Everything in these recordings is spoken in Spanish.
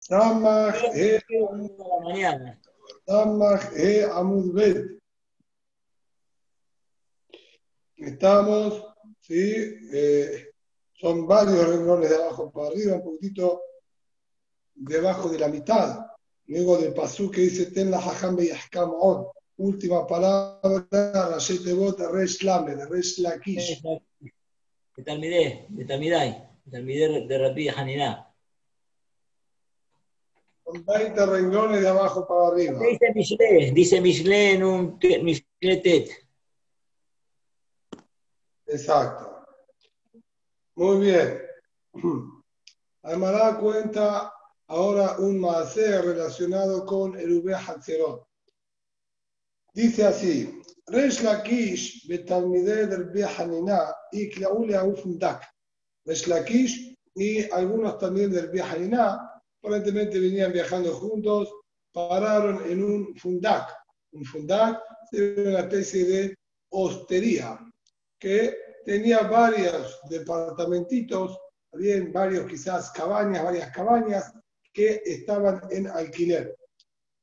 Samach E. Samach E. Estamos, sí, eh, son varios renglones de abajo para arriba, un poquitito debajo de la mitad. Luego del pasú que dice Ten la Jajam Beyahkam On. Última palabra, Rashi Tebot, Resh Lame, de Resh Lakish. De Talmideh, de Talmidai, de Talmideh de Rabbi Haniná. Son 20 renglones de abajo para arriba. Dice Mishle, dice Mishle en un Mishle Tet. Exacto. Muy bien. Almará cuenta ahora un maase relacionado con el Ube Hatzerot. Dice así: Resh Lakish betalmideh del Ube Hanina y Klaule Aufundak. Resh Lakish y algunos también del Ube Hanina aparentemente venían viajando juntos, pararon en un fundak. Un fundak es una especie de hostería que tenía varios departamentitos, bien varios quizás cabañas, varias cabañas que estaban en alquiler.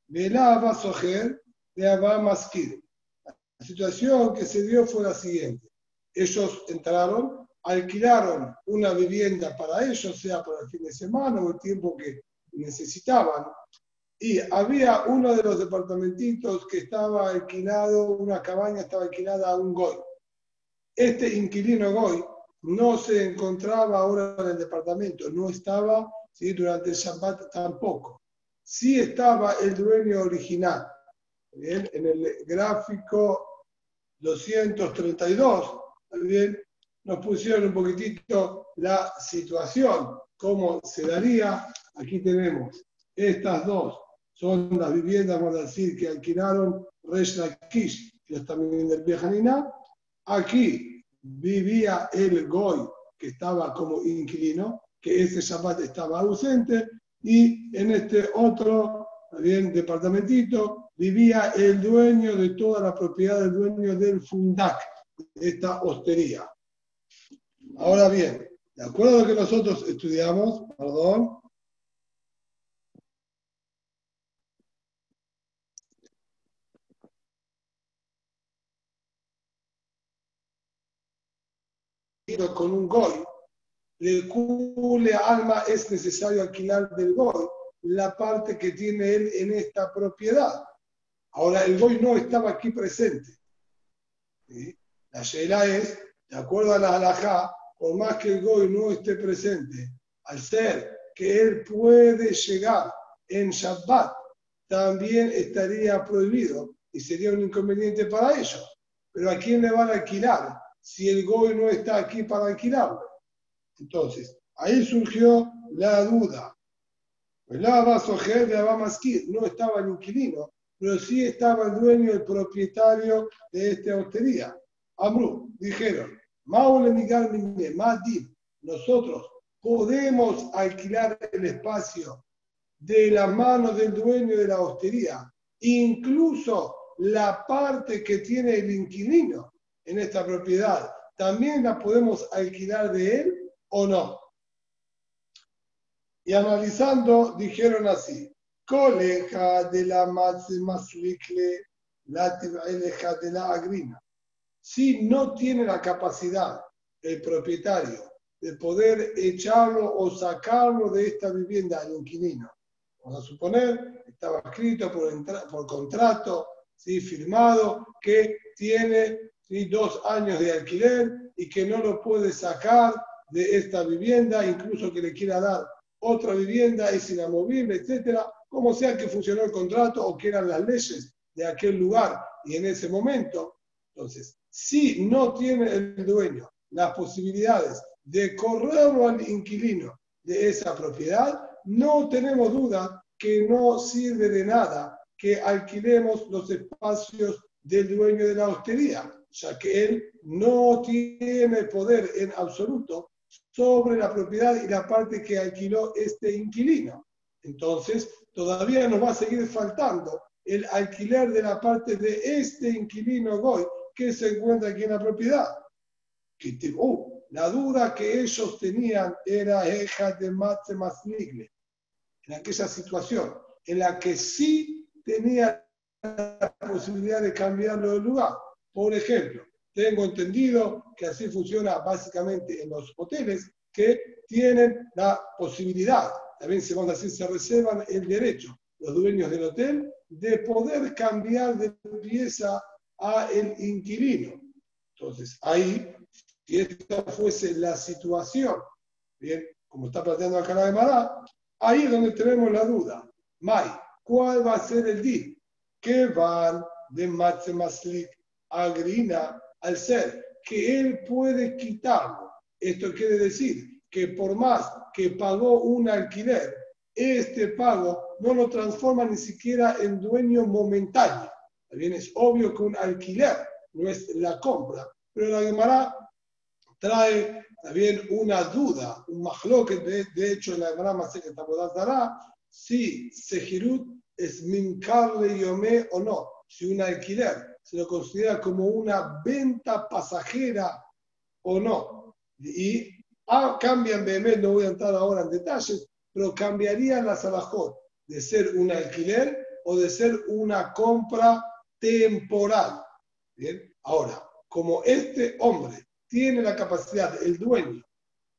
Velaba Sojer de Abba Maskir. La situación que se dio fue la siguiente. Ellos entraron, alquilaron una vivienda para ellos, sea para el fin de semana o el tiempo que necesitaban, y había uno de los departamentitos que estaba alquilado, una cabaña estaba alquilada a un goy. Este inquilino Goy no se encontraba ahora en el departamento, no estaba ¿sí? durante el Shabbat tampoco. Sí estaba el dueño original. ¿bien? En el gráfico 232, ¿bien? nos pusieron un poquitito la situación, cómo se daría. Aquí tenemos estas dos, son las viviendas, vamos a decir, que alquilaron Resh Lakish, que es también del Bejanina, Aquí vivía el Goy, que estaba como inquilino, que ese Shabbat estaba ausente, y en este otro bien, departamentito vivía el dueño de toda la propiedad, el dueño del Fundak, de esta hostería. Ahora bien, de acuerdo a lo que nosotros estudiamos, perdón, con un goy, de cule alma es necesario alquilar del goy la parte que tiene él en esta propiedad. Ahora, el goy no estaba aquí presente. La sheila es, de acuerdo a la halajá, por más que el goy no esté presente, al ser que él puede llegar en Shabbat, también estaría prohibido y sería un inconveniente para ellos. Pero ¿a quién le van a alquilar? Si el goy no está aquí para alquilarlo. Entonces, ahí surgió la duda. Abamaskir no estaba el inquilino, pero sí estaba el dueño, el propietario de esta hostería. Amru, dijeron, nosotros podemos alquilar el espacio de la mano del dueño de la hostería, incluso la parte que tiene el inquilino en esta propiedad, ¿también la podemos alquilar de él o no? Y analizando, dijeron así, coleja de la maslikle, la de la agrina. Si no tiene la capacidad el propietario de poder echarlo o sacarlo de esta vivienda al inquilino, vamos a suponer, estaba escrito por, por contrato, ¿sí? firmado, que tiene ¿sí? dos años de alquiler y que no lo puede sacar de esta vivienda, incluso que le quiera dar otra vivienda, es inamovible, etcétera, como sea que funcionó el contrato o que eran las leyes de aquel lugar y en ese momento. Entonces, si no tiene el dueño las posibilidades de correrlo al inquilino de esa propiedad, no tenemos duda que no sirve de nada que alquilemos los espacios del dueño de la hostería, ya que él no tiene poder en absoluto sobre la propiedad y la parte que alquiló este inquilino. Entonces, todavía nos va a seguir faltando el alquiler de la parte de este inquilino Goy que se encuentra aquí en la propiedad. Oh, la duda que ellos tenían era Eja de Matze Masnigle. en aquella situación en la que sí tenía la posibilidad de cambiarlo de lugar. Por ejemplo, tengo entendido que así funciona básicamente en los hoteles que tienen la posibilidad, también se van a decir, se reservan el derecho los dueños del hotel de poder cambiar de pieza a el inquilino. Entonces, ahí, si esta fuese la situación, bien, como está planteando acá la de Mará, ahí es donde tenemos la duda. Mai, ¿cuál va a ser el día? Que van de Matzemaslik a Grina al ser que él puede quitarlo. Esto quiere decir que por más que pagó un alquiler, este pago no lo transforma ni siquiera en dueño momentáneo. También es obvio que un alquiler no es la compra, pero la Gemara trae también una duda, un majloque, de, de hecho en la Gemara que dará si Sejirut es mincarle yomé o no, si un alquiler se lo considera como una venta pasajera o no. Y ah, cambian BM, no voy a entrar ahora en detalles, pero cambiarían las alajot de ser un alquiler o de ser una compra temporal. Bien, ahora, como este hombre tiene la capacidad, el dueño,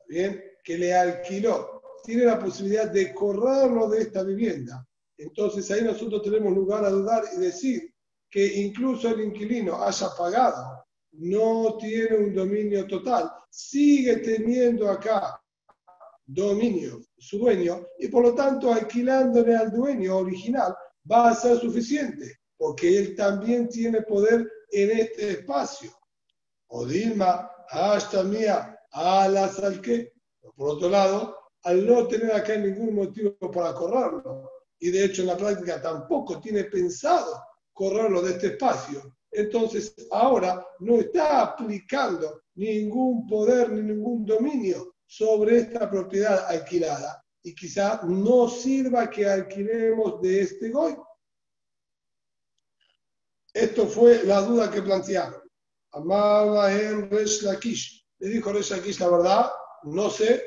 bien, que le alquiló, tiene la posibilidad de correrlo de esta vivienda, entonces ahí nosotros tenemos lugar a dudar y decir que incluso el inquilino haya pagado, no tiene un dominio total, sigue teniendo acá dominio su dueño y por lo tanto alquilándole al dueño original va a ser suficiente porque él también tiene poder en este espacio. O Dilma, hasta mía, a la salque. Por otro lado, al no tener acá ningún motivo para correrlo, y de hecho en la práctica tampoco tiene pensado correrlo de este espacio. Entonces ahora no está aplicando ningún poder ni ningún dominio sobre esta propiedad alquilada y quizá no sirva que alquilemos de este goy. Esto fue la duda que plantearon. Amaba en Resh. Le dijo Resh la verdad, no sé,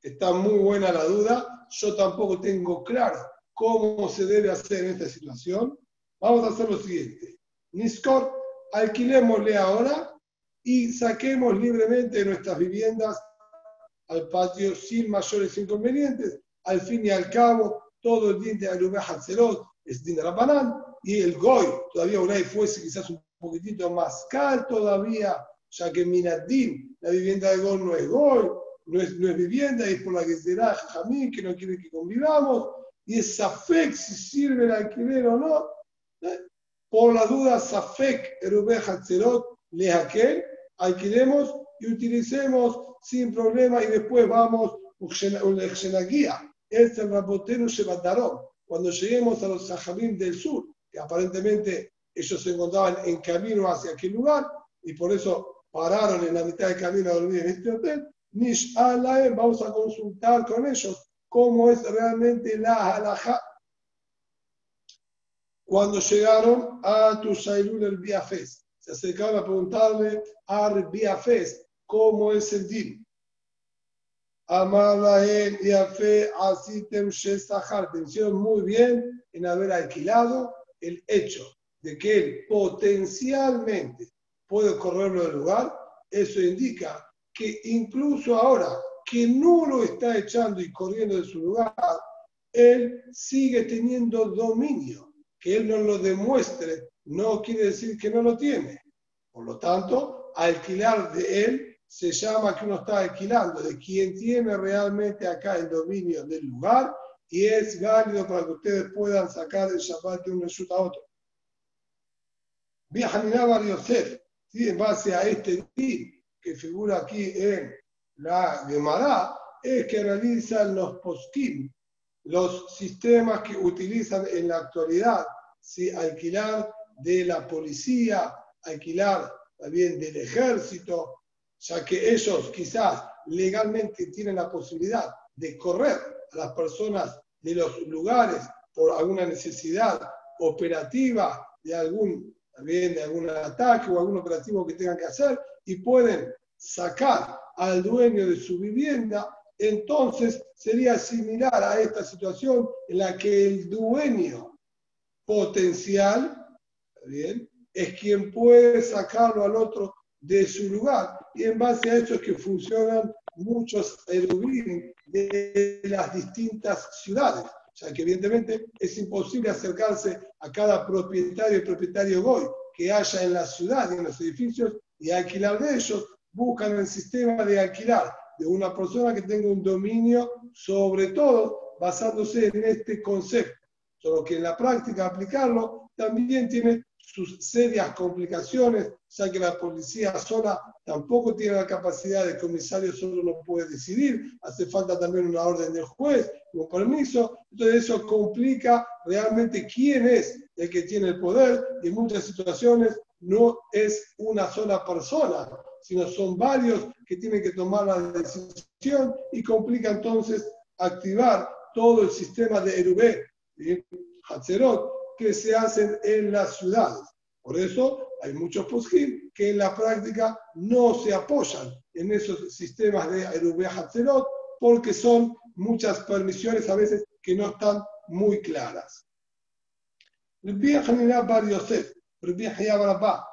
está muy buena la duda, yo tampoco tengo claro cómo se debe hacer en esta situación. Vamos a hacer lo siguiente. Niscor, alquilémosle ahora y saquemos libremente nuestras viviendas al patio sin mayores inconvenientes. Al fin y al cabo, todo el diente de Alubeh Hatzelot es din y el Goy, todavía Unai fuese quizás un poquitito más caro todavía, ya que Minadim, la vivienda de Goy no es Goy, no es, no es vivienda, es por la que será Jamín, que no quiere que convivamos, y es Safek si sirve el alquiler o no. Por la duda, Safek, Erubeh Hatzelot, le aquel, alquilemos y utilicemos sin problema y después vamos guía. Es el Rabotero Shebatarón. Cuando lleguemos a los Sahabim del sur, que aparentemente ellos se encontraban en camino hacia aquel lugar y por eso pararon en la mitad del camino a dormir en este hotel, Nish Alaem, vamos a consultar con ellos cómo es realmente la halajá. Cuando llegaron a Tushailul el Biafes, se acercaron a preguntarle a Biafes cómo es el din. Amalael y Afe Asitem Shesahar. Pensaron muy bien en haber alquilado el hecho de que él potencialmente puede correrlo del lugar. Eso indica que incluso ahora que no lo está echando y corriendo de su lugar, él sigue teniendo dominio. Que él no lo demuestre no quiere decir que no lo tiene. Por lo tanto, alquilar de él se llama que uno está alquilando de quien tiene realmente acá el dominio del lugar y es válido para que ustedes puedan sacar el Shabbat de un resulta a otro. Bar Yosef, en base a este din que figura aquí en la Gemara, es que realizan los poskim, los sistemas que utilizan en la actualidad, si alquilar de la policía, alquilar también del ejército, ya que ellos quizás legalmente tienen la posibilidad de correr a las personas de los lugares por alguna necesidad operativa de algún, también de algún ataque o algún operativo que tengan que hacer y pueden sacar al dueño de su vivienda, entonces sería similar a esta situación en la que el dueño potencial es quien puede sacarlo al otro de su lugar. Y en base a eso es que funcionan muchos erubim de las distintas ciudades. O sea que evidentemente es imposible acercarse a cada propietario y propietario Goy que haya en la ciudad y en los edificios y alquilar de ellos. Buscan el sistema de alquilar de una persona que tenga un dominio sobre todo basándose en este concepto. Solo que en la práctica aplicarlo también tiene sus serias complicaciones, ya que la policía sola tampoco tiene la capacidad, de comisario solo no puede decidir, hace falta también una orden del juez, un permiso, entonces eso complica realmente quién es el que tiene el poder y en muchas situaciones no es una sola persona, sino son varios que tienen que tomar la decisión y complica entonces activar todo el sistema de Erubé, Hatzerot, que se hacen en las ciudades. Por eso hay muchos poskim que en la práctica no se apoyan en esos sistemas de Erubé Hatzerot porque son muchas permisiones a veces que no están muy claras. Rabbi Bar Yosef, Rabbi Hayab Rabba,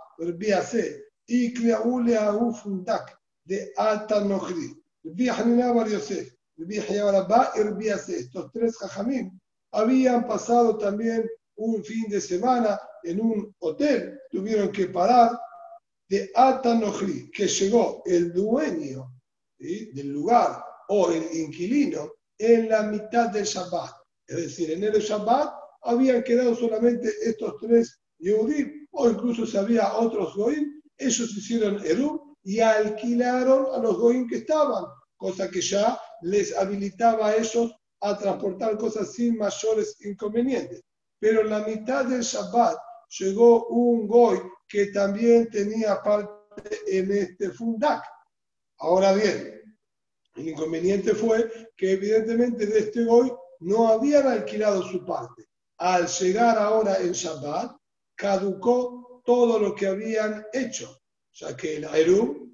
de Alta Nochri. Rabbi Hanina Bar Yosef, Rabbi Hayab Rabba y Rabbi Ase, estos tres jajamim, habían pasado también un fin de semana en un hotel, tuvieron que parar de Atanojri, que llegó el dueño del lugar o el inquilino en la mitad del Shabbat. Es decir, en el Shabbat habían quedado solamente estos tres Yehudim, o incluso si había otros Goim, ellos hicieron Eruv y alquilaron a los Goim que estaban, cosa que ya les habilitaba a ellos a transportar cosas sin mayores inconvenientes pero en la mitad del Shabbat llegó un goy que también tenía parte en este fundak. Ahora bien, el inconveniente fue que evidentemente de este goy no habían alquilado su parte. Al llegar ahora en Shabbat, caducó todo lo que habían hecho. Sea que el Aerum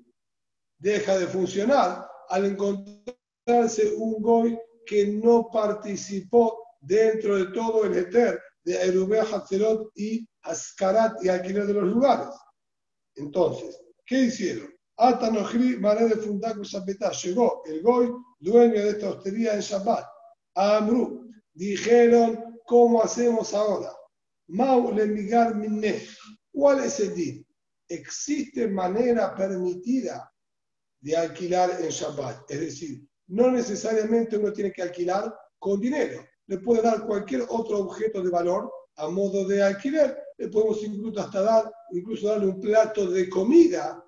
deja de funcionar al encontrarse un goy que no participó dentro de todo el Eter de Erubé, Hatzelot y Ascarat y alquiler de los lugares. Entonces, ¿qué hicieron? Atanojri, Maré de Fundaco Zapetá, llegó el Goy, dueño de esta hostería en Shabbat, a Amru. Dijeron, ¿cómo hacemos ahora? Mau migar minne. ¿Cuál es el din? Existe manera permitida de alquilar en Shabbat. Es decir, no necesariamente uno tiene que alquilar con dinero le puede dar cualquier otro objeto de valor a modo de alquiler. Le podemos incluso hasta dar, incluso darle un plato de comida,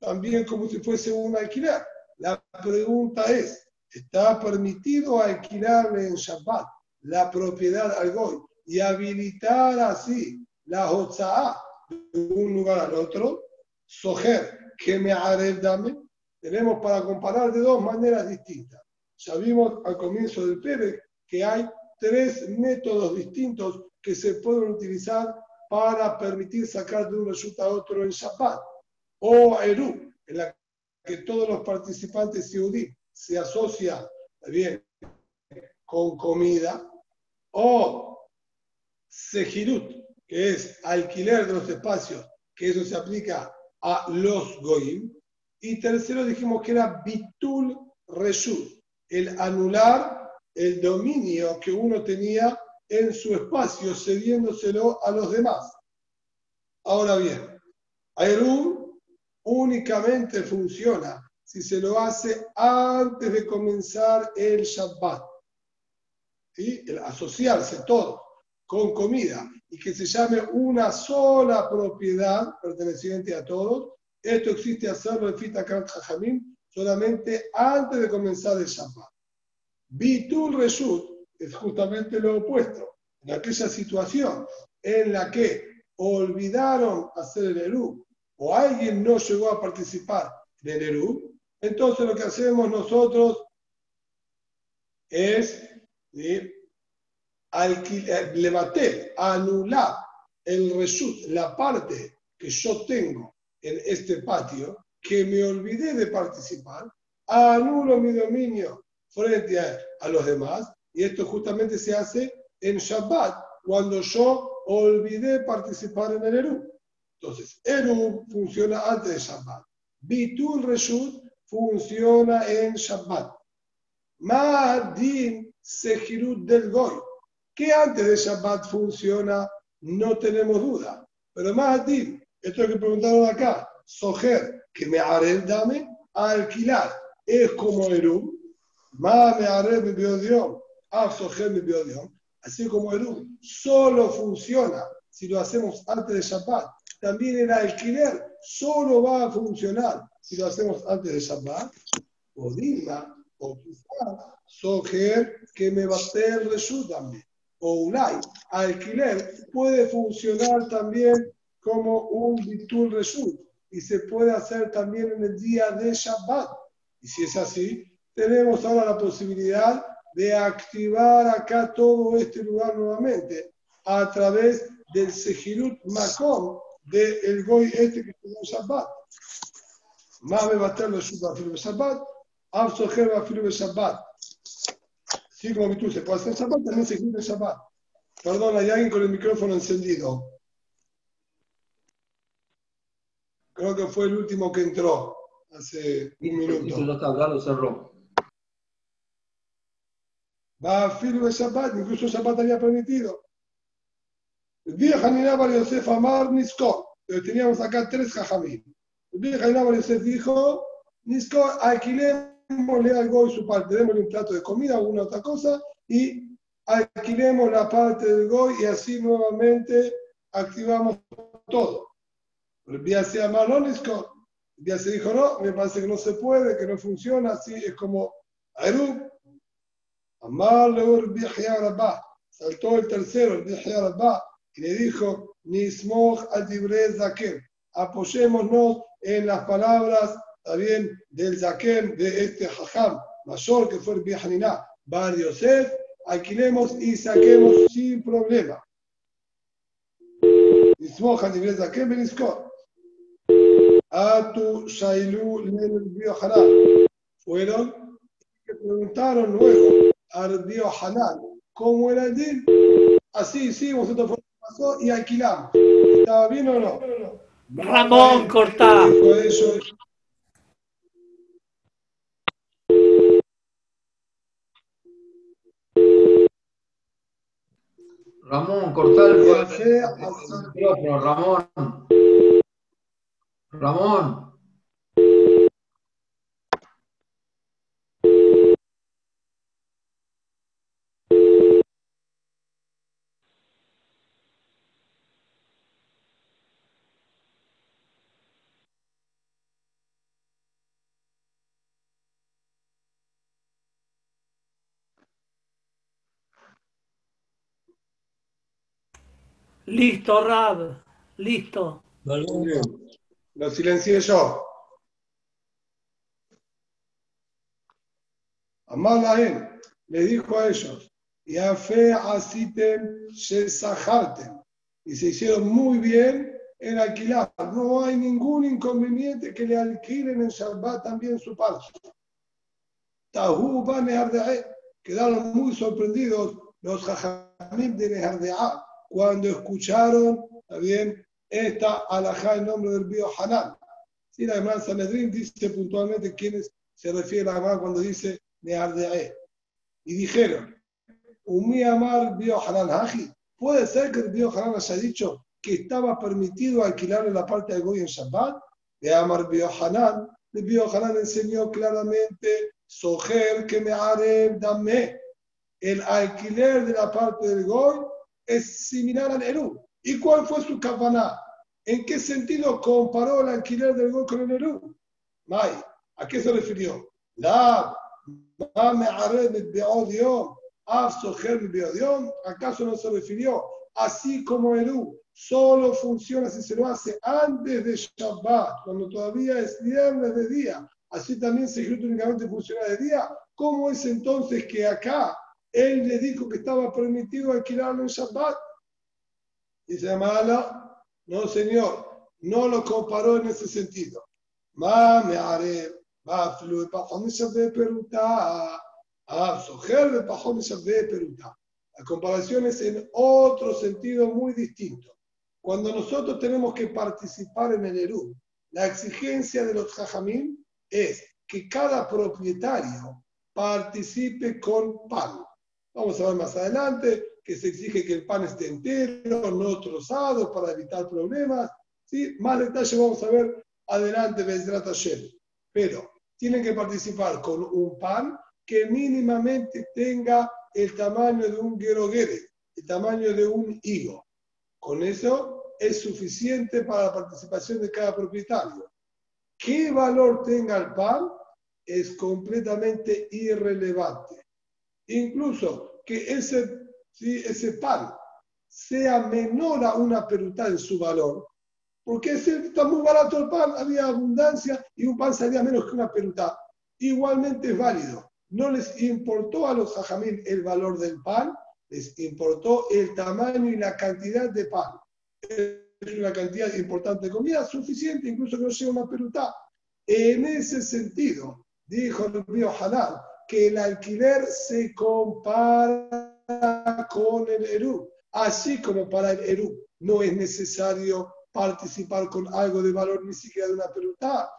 también como si fuese un alquiler. La pregunta es, ¿está permitido alquilarle en Shabbat la propiedad al Goy y habilitar así la Hotza'ah un lugar al otro? Sojer, que me dame. Tenemos para comparar de dos maneras distintas. Ya vimos al comienzo del Pérez que hay tres métodos distintos que se pueden utilizar para permitir sacar de un resulta a otro en Shabbat. O Eru, en la que todos los participantes Yehudi se asocian bien, con comida. O Sejirut, que es alquiler de los espacios, que eso se aplica a los Goyim. Y tercero dijimos que era Bitul Reshut, el anular el dominio que uno tenía en su espacio, cediéndoselo a los demás. Ahora bien, Aerum únicamente funciona si se lo hace antes de comenzar el Shabbat. El asociarse todo con comida y que se llame una sola propiedad perteneciente a todos, esto existe hacerlo en Fita Jajamim solamente antes de comenzar el Shabbat. Bitul Reshut es justamente lo opuesto. En aquella situación en la que olvidaron hacer el Eru o alguien no llegó a participar en el Eru, entonces lo que hacemos nosotros es levantar, anular el Reshut, la parte que yo tengo en este patio, que me olvidé de participar, anulo mi dominio frente a, los demás. Y esto justamente se hace en Shabbat, cuando yo olvidé participar en el Eru. Entonces, Eru funciona antes de Shabbat. Bitul Reshut funciona en Shabbat. Ma'adin Sejirut del Goy, que antes de Shabbat funciona, no tenemos duda. Pero Ma'adin, esto que preguntaron acá, Sojer, que me haré dame, a alquilar, es como Eru. Ma me haré mi biodión, a Sojer mi biodión. Así como Eru, solo funciona si lo hacemos antes de Shabbat. También el alquiler solo va a funcionar si lo hacemos antes de Shabbat. O Dima, o quizás Soger que me va a hacer también. O Ulay, alquiler puede funcionar también como un Bitul Reshut y se puede hacer también en el día de Shabbat. Y si es así, tenemos ahora la posibilidad de activar acá todo este lugar nuevamente a través del Sejirut Makom del el Goy este que en Shabbat. Más me va a estar los Shabbat, Absoher va a Shabbat. Sí, como tú se puede hacer Shabbat, también se cumple Shabbat. Perdón, hay alguien con el micrófono encendido. Creo que fue el último que entró hace un minuto. no está hablando, cerró. Va a firme Shabbat, incluso Shabbat había permitido. Vieja Ninabar Yosef Amar Niskor. Teníamos acá tres jajamí. Vieja Ninabar Yosef dijo: Niskor, alquilemos alquilémosle algo y su parte, démosle un plato de comida alguna otra cosa y alquilemos la parte del goy y así nuevamente activamos todo. El día se El día se dijo, no, me parece que no se puede, que no funciona, así es como Aru. Saltó el tercero, el y le dijo, Nismoch adibre zaken. Apoyémonos en las palabras también del Zaken, de este Jajam mayor que fue el Bihanina, Bar Yosef, alquilemos y saquemos sin problema. Nismoja nivel Zaken Beniskor. Atu Shailu Len Hanan. Fueron que preguntaron luego al Hanan cómo era el din. Así, sí, vosotros fue pasó y alquilamos. ¿Estaba bien o no? Ramón, cortá. Ramón, cortar el micrófono, Ramón. Ramón. Listo, Rab. Listo. Lo silencié yo. Amalahem le dijo a ellos, y a fe asitem y se hicieron muy bien en alquilar. No hay ningún inconveniente que le alquilen en Shabbat también su parte. Quedaron muy sorprendidos los jajamim de Nehardeah cuando escucharon también esta alajá en nombre del Bio Hanan. Sí, la hermana Sanedrín dice puntualmente quién se refiere a la cuando dice Neardeae. Y dijeron, Umi Amar Bio Hanan Haji. Puede ser que el Bio Hanan haya dicho que estaba permitido alquilarle la parte de Goy en Shabbat. De Amar Bio Hanan. El Bio Hanan enseñó claramente, Soger que me haré dame. El alquiler de la parte del Goy es similar al Eru. ¿Y cuál fue su campaná? ¿En qué sentido comparó el alquiler del gol con el Eru? May, ¿a qué se refirió? La, ¿acaso no se refirió? Así como Eru solo funciona si se lo hace antes de Shabbat, cuando todavía es viernes de día. Así también se únicamente funciona de día. ¿Cómo es entonces que acá él le dijo que estaba permitido alquilarlo en Shabbat. Dice Mala, no señor, no lo comparó en ese sentido. Haré, va a Ah, Soher de de Peruta. La comparación es en otro sentido muy distinto. Cuando nosotros tenemos que participar en el Eru, la exigencia de los Jajamín es que cada propietario participe con pan. Vamos a ver más adelante que se exige que el pan esté entero, no trozado, para evitar problemas. ¿sí? Más detalle vamos a ver adelante, Bezrat Hashem. Pero tienen que participar con un pan que mínimamente tenga el tamaño de un gueroguere, el tamaño de un higo. Con eso es suficiente para la participación de cada propietario. ¿Qué valor tenga el pan? Es completamente irrelevante. Incluso que ese, ese pan sea menor a una peruta en su valor, porque ese, está muy barato el pan, había abundancia y un pan salía menos que una peruta. Igualmente es válido no les importó a los hajamim el valor del pan, les importó el tamaño y la cantidad de pan. Es una cantidad importante de comida, suficiente, incluso que no sea una peruta. En ese sentido, dijo el río Halal, que el alquiler se compara con el Eru. Así como para el Eru no es necesario participar con algo de valor ni siquiera de una peruta,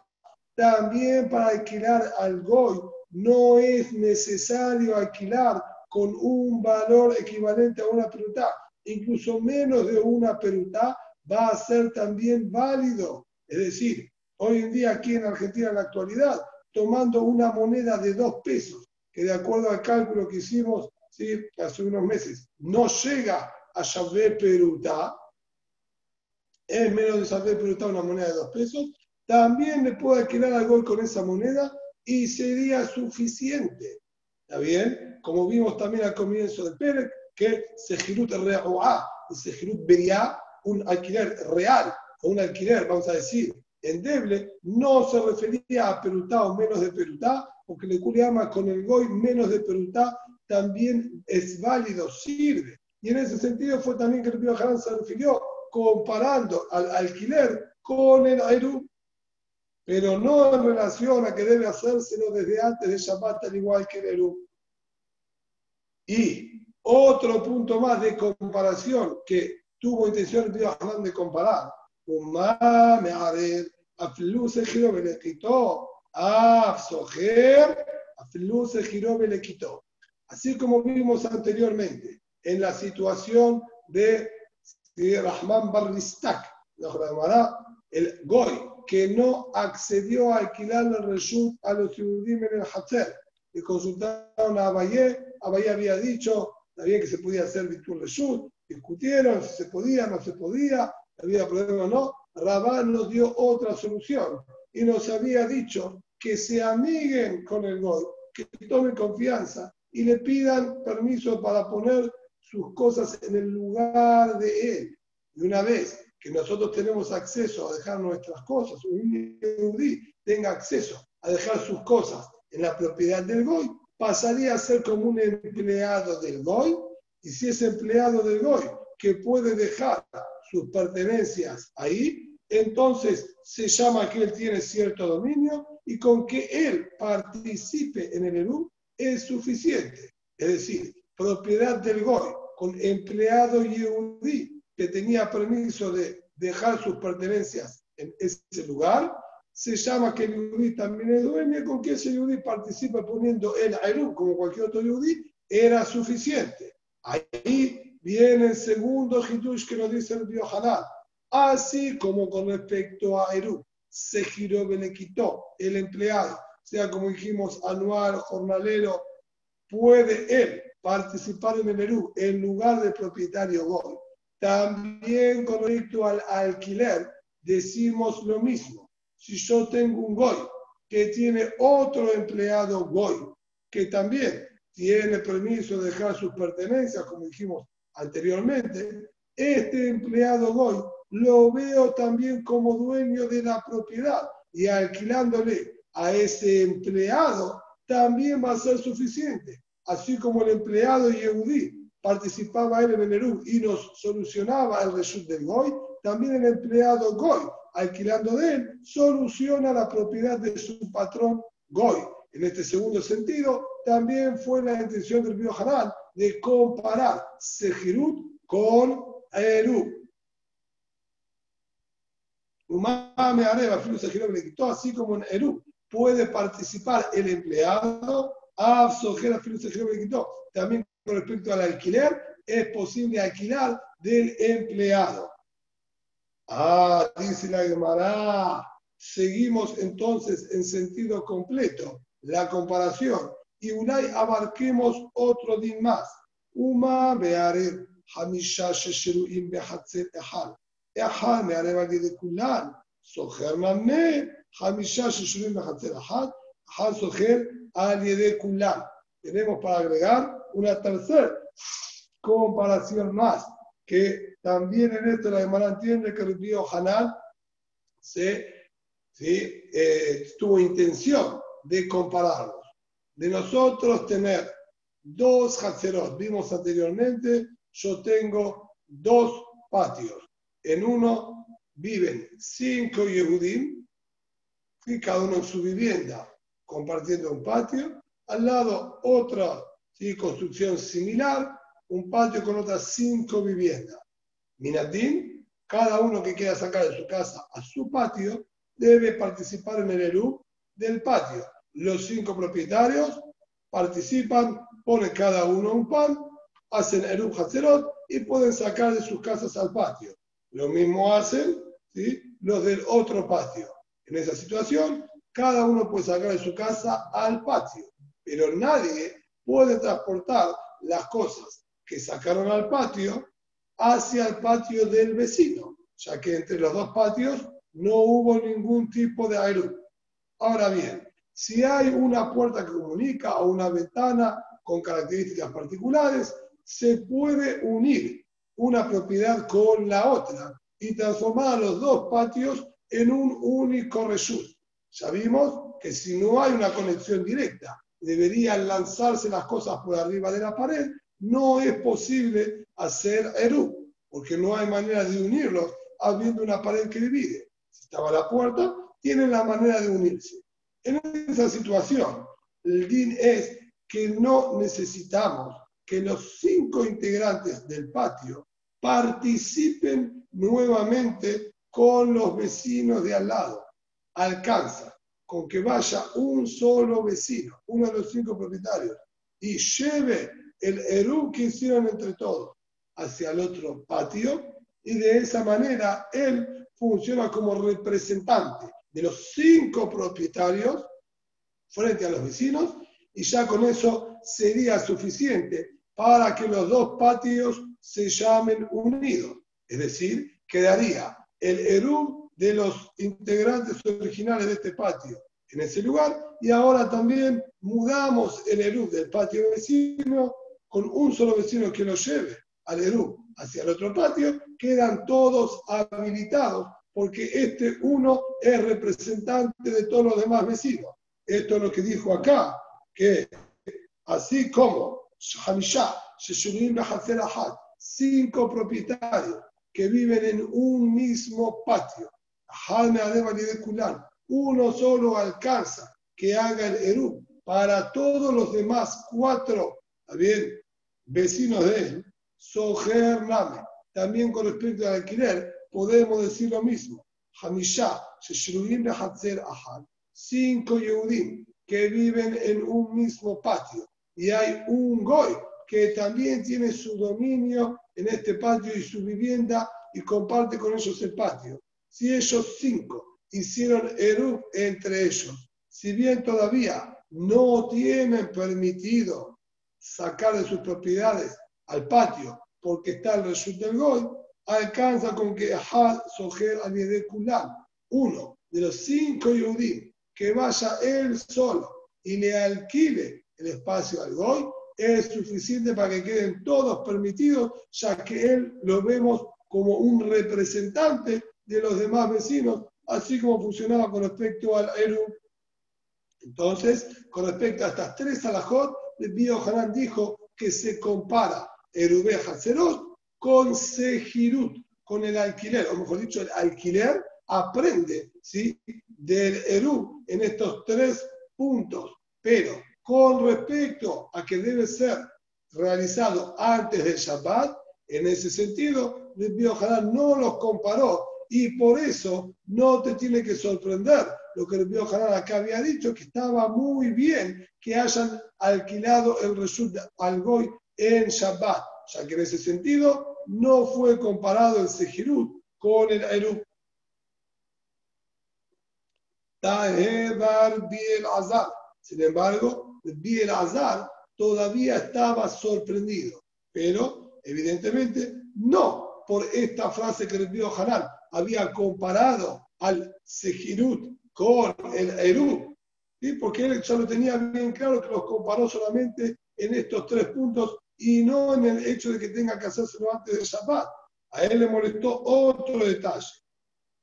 también para alquilar al Goy no es necesario alquilar con un valor equivalente a una peruta, incluso menos de una peruta, va a ser también válido. Es decir, hoy en día aquí en Argentina en la actualidad, tomando una moneda de dos pesos, que de acuerdo al cálculo que hicimos hace unos meses, no llega a saber peruta, es menos de saber peruta una moneda de dos pesos, también le puedo alquilar algo con esa moneda y sería suficiente. ¿Está bien? Como vimos también al comienzo del Pérez, que Sejirut Re'o'a y Sejirut Beria, un alquiler real o un alquiler, vamos a decir, endeble, no se refería a Perutá o menos de Perutá, porque le llama con el Goy menos de Perutá también es válido, sirve. Y en ese sentido fue también que el Pío Harán se refirió comparando al alquiler con el Ayrú pero no en relación a que debe hacérselo desde antes de Shabbat, al igual que el Eru. Y otro punto más de comparación que tuvo intención de de comparar. Así como vimos anteriormente en la situación de Rahman Barristak, el Goy, que no accedió a alquilar el reshut a los judíos en el Hatzer. Y consultaron a Abayé, Abayé había dicho, también que se podía hacer virtud reshut, discutieron si se podía, no se podía, había problema o no. Rabá nos dio otra solución y nos había dicho que se amiguen con el Goy, que tomen confianza y le pidan permiso para poner sus cosas en el lugar de él. Y una vez que nosotros tenemos acceso a dejar nuestras cosas, un judí tenga acceso a dejar sus cosas en la propiedad del Goy, pasaría a ser como un empleado del Goy, y si es empleado del Goy que puede dejar sus pertenencias ahí, entonces se llama que él tiene cierto dominio y con que él participe en el Eru es suficiente. Es decir, propiedad del Goy con empleado yehudí que tenía permiso de dejar sus pertenencias en ese lugar, se llama que el yudí también es dueño con que ese yudí participa poniendo el Ayrú como cualquier otro yudí, era suficiente. Ahí viene el segundo hitush que nos dice el Biohaná. Así como con respecto a Ayrú, se giró, le quitó el empleado, sea como dijimos, anual, jornalero, puede él participar en el Ayrú en lugar del propietario Goy también con respecto al alquiler, decimos lo mismo. Si yo tengo un goy que tiene otro empleado goy, que también tiene permiso de dejar sus pertenencias, como dijimos anteriormente, este empleado goy lo veo también como dueño de la propiedad y alquilándole a ese empleado también va a ser suficiente. Así como el empleado Yehudí participaba él en el Eru y nos solucionaba el reshut del Goy, también el empleado Goy, alquilando de él, soluciona la propiedad de su patrón Goy. En este segundo sentido, también fue la intención del Hanan de comparar Sejirut con Eru. Umame Areva, Sejirut quitó, así como en Eru puede participar el empleado, Sejirut quitó. También con respecto al alquiler, es posible alquilar del empleado. Ah, dice la Gemara, seguimos entonces en sentido completo la comparación y unai abarquemos otro din más. Uma beare hamisha shesheruim behatzer ehal. Ehal me areva de kulan. Soher mame hamisha shesheruim behatzer ehal. Ehal soher al de kulan. Tenemos para agregar una tercera comparación más, que también en esto la Gemara entiende que el río Hanal se, ¿sí? eh, tuvo intención de compararlos. De nosotros tener dos Hatzerot, vimos anteriormente, yo tengo dos patios. En uno viven cinco Yehudim, y cada uno en su vivienda, compartiendo un patio. Al lado otra ¿sí? construcción similar, un patio con otras cinco viviendas. Minatín, cada uno que quiera sacar de su casa a su patio debe participar en el ERU del patio. Los cinco propietarios participan, ponen cada uno un pan, hacen ERU Hatzerot y pueden sacar de sus casas al patio. Lo mismo hacen los del otro patio. En esa situación, cada uno puede sacar de su casa al patio, pero nadie puede transportar las cosas que sacaron al patio hacia el patio del vecino, ya que entre los dos patios no hubo ningún tipo de aire. Ahora bien, si hay una puerta que comunica o una ventana con características particulares, se puede unir una propiedad con la otra y transformar los dos patios en un único reshut. Ya vimos que si no hay una conexión directa, deberían lanzarse las cosas por arriba de la pared, no es posible hacer Eru, porque no hay manera de unirlos habiendo una pared que divide. Si estaba la puerta, tienen la manera de unirse. En esa situación, el DIN es que no necesitamos que los cinco integrantes del patio participen nuevamente con los vecinos de al lado. Alcanza con que vaya un solo vecino, uno de los cinco propietarios, y lleve el Eru que hicieron entre todos hacia el otro patio y de esa manera él funciona como representante de los cinco propietarios frente a los vecinos y ya con eso sería suficiente para que los dos patios se llamen unidos. Es decir, quedaría el Eru de los integrantes originales de este patio en ese lugar y ahora también mudamos el Eru del patio vecino con un solo vecino que lo lleve al Eru hacia el otro patio, quedan todos habilitados, porque este uno es representante de todos los demás vecinos. Esto es lo que dijo acá, que así como cinco propietarios que viven en un mismo patio, uno solo alcanza que haga el Eru para todos los demás cuatro, bien, vecinos de él, Soher Name. También con respecto al alquiler, podemos decir lo mismo. Hamishah, Sheshruim Behatzer Ahad. Cinco Yehudim que viven en un mismo patio. Y hay un Goy que también tiene su dominio en este patio y su vivienda y comparte con ellos el patio. Si ellos cinco hicieron Eru entre ellos, si bien todavía no tienen permitido sacar de sus propiedades al patio porque está el resultado del gol, alcanza con que Ahad Soher al Kulam, uno de los cinco Yehudim, que vaya él solo y le alquile el espacio al gol, es suficiente para que queden todos permitidos, ya que él lo vemos como un representante de los demás vecinos, así como funcionaba con respecto al Eru. Entonces, con respecto a estas tres alajot, el Bio Hanan dijo que se compara Erube Hatzerot con Sejirut, con el alquiler, o mejor dicho, el alquiler aprende ¿sí? del Eru en estos tres puntos, pero con respecto a que debe ser realizado antes del Shabbat, en ese sentido, Rabbi Yohanan no los comparó y por eso no te tiene que sorprender lo que Rabbi Yohanan acá había dicho, que estaba muy bien que hayan alquilado el Reshut al Goy en Shabbat. Sea que en ese sentido no fue comparado el Sejirut con el Azar. Sin embargo, Biel Azar todavía estaba sorprendido, pero evidentemente no por esta frase que Rabbi Hanan había comparado al Sejirut con el Eru, ¿sí? porque él ya lo tenía bien claro que los comparó solamente en estos tres puntos y no en el hecho de que tenga que hacérselo antes de Shabbat. A él le molestó otro detalle.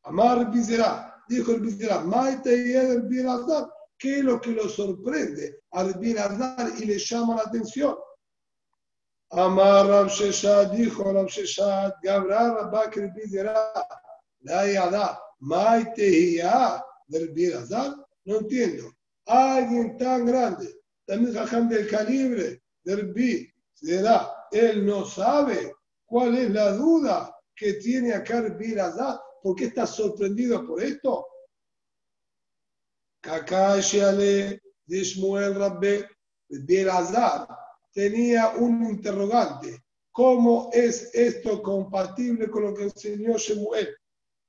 Amar Bizerá, dijo el Bizerá, Maite y el Birazar, ¿qué es lo que lo sorprende al Birazar y le llama la atención? Amar Ram Sheshad, dijo Ram Sheshad, Gabrar Rabakir Bizerá, la Yada, Maite y del Birazar, no entiendo. Alguien tan grande, también Jajam del calibre del Bi, será, él no sabe cuál es la duda que tiene acá el Birazar, ¿por qué está sorprendido por esto? Kakashale de Shmuel Rabbe, Birazar tenía un interrogante. ¿Cómo es esto compatible con lo que enseñó Shemuel?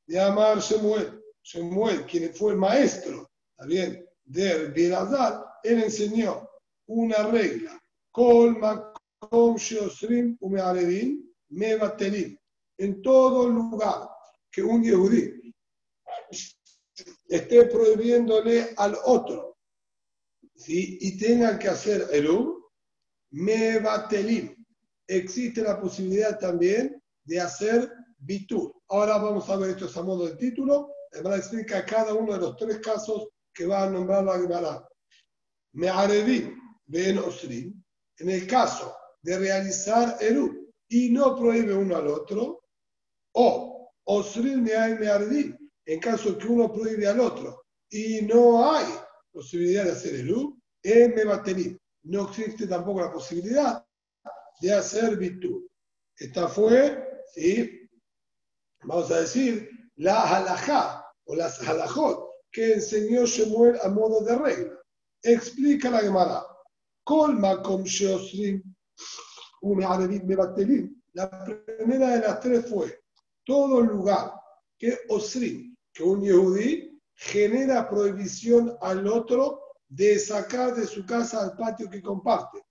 De amar Shemuel. Shemuel, quien fue el maestro, también de Birazar, él enseñó una regla. Kol En todo lugar que un yehudí esté prohibiéndole al otro ¿sí? y tenga que hacer el um, mebatelim. Existe la posibilidad también de hacer bitur. Ahora vamos a ver esto a modo de título. Va a explicar cada uno de los tres casos que va a nombrar la Gemara. Me'aredim ben osrim. En el caso de realizar el y no prohíbe uno al otro, o osrim me'aredim. En caso que uno prohíbe al otro y no hay posibilidad de hacer el en me'atelim. No existe tampoco la posibilidad de hacer virtud. Esta fue, ¿sí? vamos a decir, la halajá o las halajot que enseñó Shemuel a modo de regla. Explica la Gemara. Colma com sheosrim La primera de las tres fue todo lugar que osrim, que un yehudí genera prohibición al otro de sacar de su casa al patio que comparte.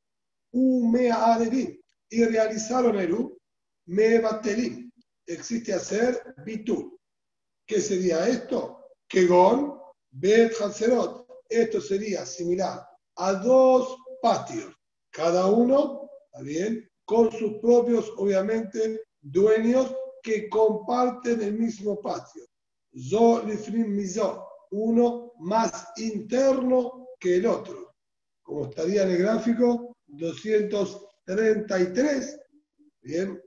Y realizaron el mebatelim. Existe hacer bitur. ¿Qué sería esto? Kegon, Bet Hazerot. Esto sería similar a dos patios, cada uno, ¿está bien? Con sus propios, obviamente, dueños que comparten el mismo patio. Zo mizo, uno más interno que el otro. Como estaría en el gráfico, 233. Bien.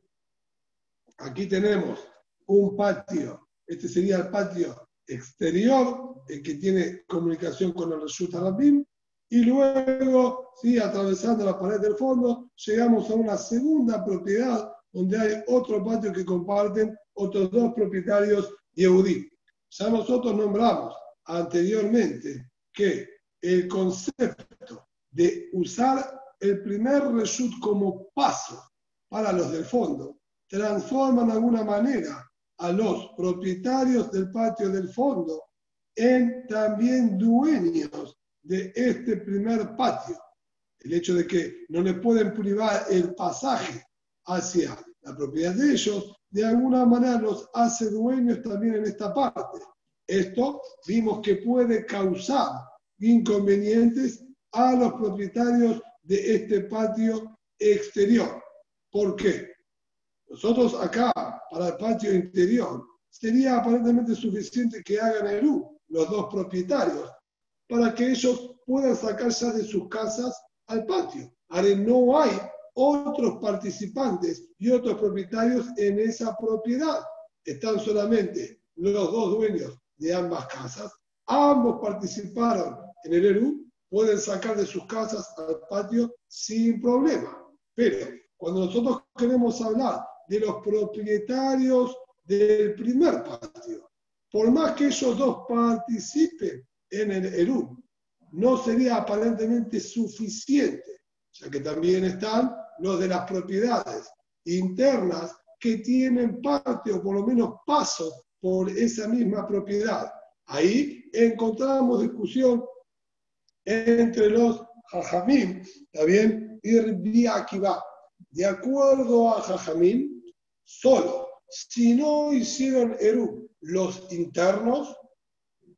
Aquí tenemos un patio. Este sería el patio exterior, el que tiene comunicación con el Reshut Rabim, y luego, sí, atravesando la pared del fondo, llegamos a una segunda propiedad donde hay otro patio que comparten otros dos propietarios Yehudí. Ya nosotros nombramos anteriormente que el concepto de usar el primer reshut como paso para los del fondo transforma de alguna manera a los propietarios del patio del fondo en también dueños de este primer patio. El hecho de que no le pueden privar el pasaje hacia la propiedad de ellos, de alguna manera los hace dueños también en esta parte. Esto vimos que puede causar inconvenientes a los propietarios de este patio exterior. ¿Por qué? Nosotros acá, para el patio interior, sería aparentemente suficiente que hagan el U, los dos propietarios, para que ellos puedan sacar ya de sus casas al patio. Ahora no hay otros participantes y otros propietarios en esa propiedad. Están solamente los dos dueños de ambas casas. Ambos participaron en el ERU, pueden sacar de sus casas al patio sin problema. Pero cuando nosotros queremos hablar de los propietarios del primer patio, por más que ellos dos participen en el ERU, no sería aparentemente suficiente, ya que también están los de las propiedades internas que tienen parte o por lo menos paso por esa misma propiedad. Ahí encontramos discusión entre los Jajamim, ¿está bien? De acuerdo a Jajamim, solo si no hicieron Eru los internos,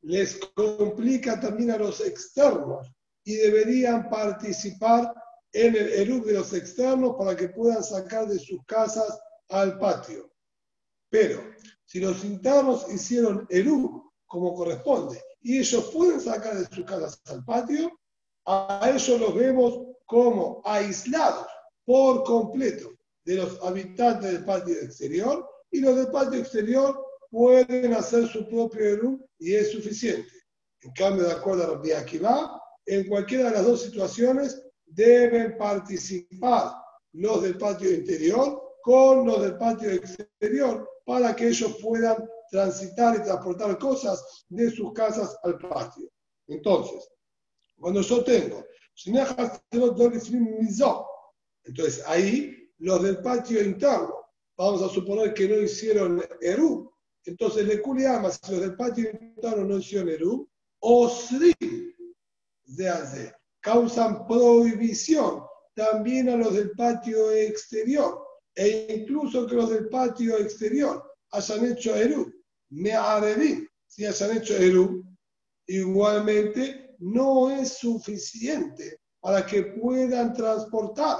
les complica también a los externos y deberían participar en el Eru de los externos para que puedan sacar de sus casas al patio. Pero si los internos hicieron Eru como corresponde y ellos pueden sacar de sus casas al patio, a ellos los vemos como aislados por completo de los habitantes del patio exterior y los del patio exterior pueden hacer su propio Eru y es suficiente. En cambio, de acuerdo a Rabbi Akiva, en cualquiera de las dos situaciones deben participar los del patio interior con los del patio exterior para que ellos puedan transitar y transportar cosas de sus casas al patio. Entonces, cuando yo tengo, entonces ahí los del patio interno, vamos a suponer que no hicieron Eru, entonces le culiama, si los del patio interno no hicieron Eru, o de hacer, causan prohibición también a los del patio exterior, e incluso que los del patio exterior hayan hecho Eru, me areví, si hayan hecho Eru, igualmente no es suficiente para que puedan transportar.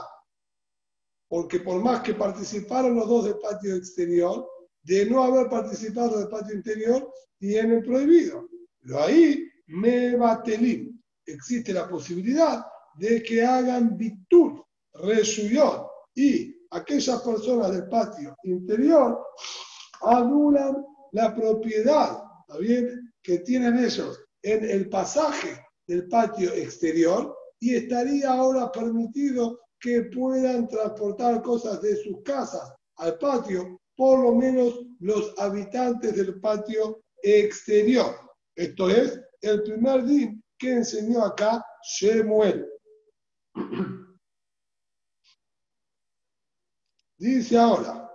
Porque por más que participaron los dos del patio exterior, de no haber participado del patio interior, tienen prohibido. Pero ahí, me batelim. Existe la posibilidad de que hagan virtud, resuyot, y aquellas personas del patio interior anulan la propiedad, bien? Que tienen ellos en el pasaje del patio exterior y estaría ahora permitido que puedan transportar cosas de sus casas al patio, por lo menos los habitantes del patio exterior. Esto es el primer din que enseñó acá Shemuel. Dice ahora,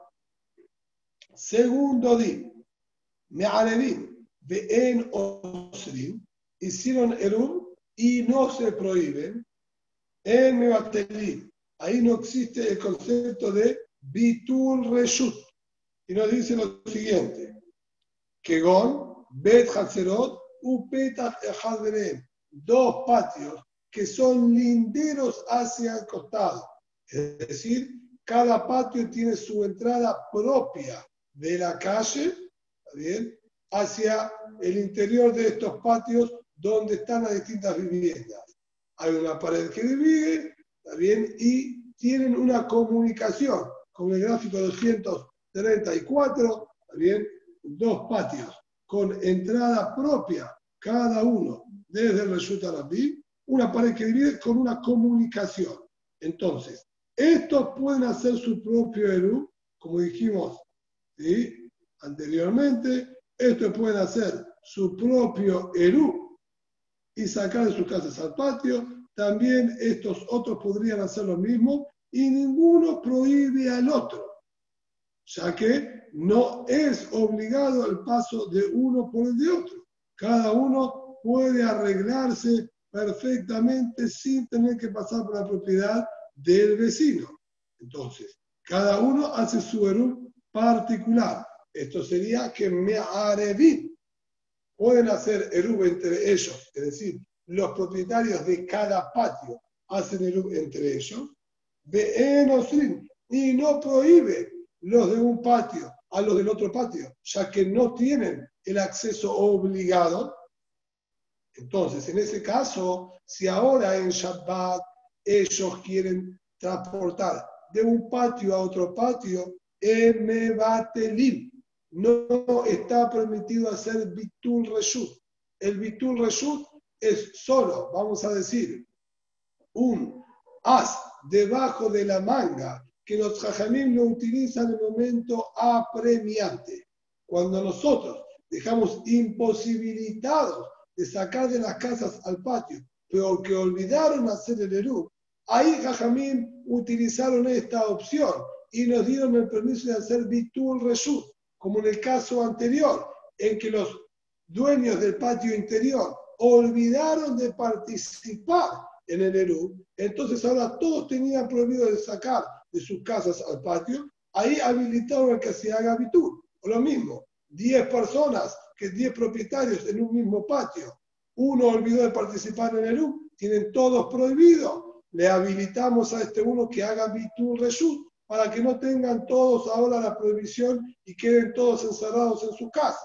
segundo din, Me'alevim, Ve'en Osrim, hicieron Erum y no se prohíben, en Mebatelim, ahí no existe el concepto de Bitul Reshut. Y nos dice lo siguiente, Kegon, Bet Hatzerot, Upetat dos patios que son linderos hacia el costado. Es decir, cada patio tiene su entrada propia de la calle, bien? hacia el interior de estos patios donde están las distintas viviendas. Hay una pared que divide, bien? y tienen una comunicación. Con el gráfico 200 34, bien, dos patios con entrada propia cada uno desde el Reshut Arabí, una pared que divide con una comunicación. Entonces, estos pueden hacer su propio Eru, como dijimos anteriormente, estos pueden hacer su propio Eru y sacar de sus casas al patio. También estos otros podrían hacer lo mismo y ninguno prohíbe al otro ya que no es obligado el paso de uno por el de otro. Cada uno puede arreglarse perfectamente sin tener que pasar por la propiedad del vecino. Entonces, cada uno hace su erú particular. Esto sería que me areví pueden hacer Erub entre ellos, es decir, los propietarios de cada patio hacen Erub entre ellos, y no prohíbe los de un patio a los del otro patio, ya que no tienen el acceso obligado. Entonces, en ese caso, si ahora en Shabbat ellos quieren transportar de un patio a otro patio, no está permitido hacer Bitul Reshut. El Bitul Reshut es solo, vamos a decir, un as debajo de la manga que los jajamim lo utilizan en el momento apremiante. Cuando nosotros dejamos imposibilitados de sacar de las casas al patio, pero que olvidaron hacer el Eru, ahí Jajamim utilizaron esta opción y nos dieron el permiso de hacer Bitul Reshut, como en el caso anterior, en que los dueños del patio interior olvidaron de participar en el Eru, entonces ahora todos tenían prohibido de sacar de sus casas al patio, ahí habilitaron que se haga Bitul. O lo mismo, 10 personas, que 10 propietarios en un mismo patio, uno olvidó de participar en el U, tienen todos prohibido. Le habilitamos a este uno que haga Bitul Reshut para que no tengan todos ahora la prohibición y queden todos encerrados en sus casas.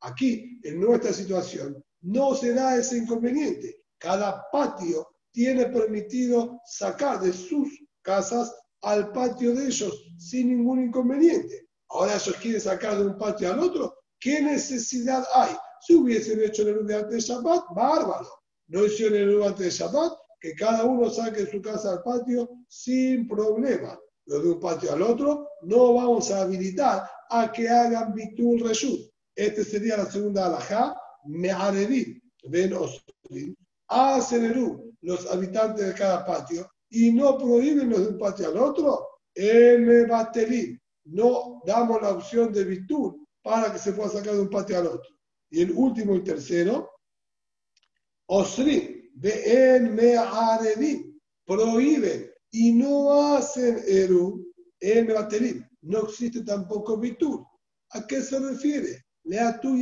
Aquí, en nuestra situación, no se da ese inconveniente. Cada patio tiene permitido sacar de sus casas al patio de ellos sin ningún inconveniente. Ahora ellos quieren sacar de un patio al otro. ¿Qué necesidad hay? Si hubiesen hecho el de antes de Shabbat, bárbaro. No hicieron el antes de Shabbat, que cada uno saque su casa al patio sin problema. Lo de un patio al otro, no vamos a habilitar a que hagan Bitul Reshut. Este sería la segunda alajá, Me'aredim, Ben Osrin. El los habitantes de cada patio y no prohíben los de un patio al otro. El Batelim. No damos la opción de Bitul para que se pueda sacar de un patio al otro. Y el último y tercero, Osri, en Me'aredim, prohíben y no hacen Eru en Me'atelim. No existe tampoco Bitur. ¿A qué se refiere? Lea tu.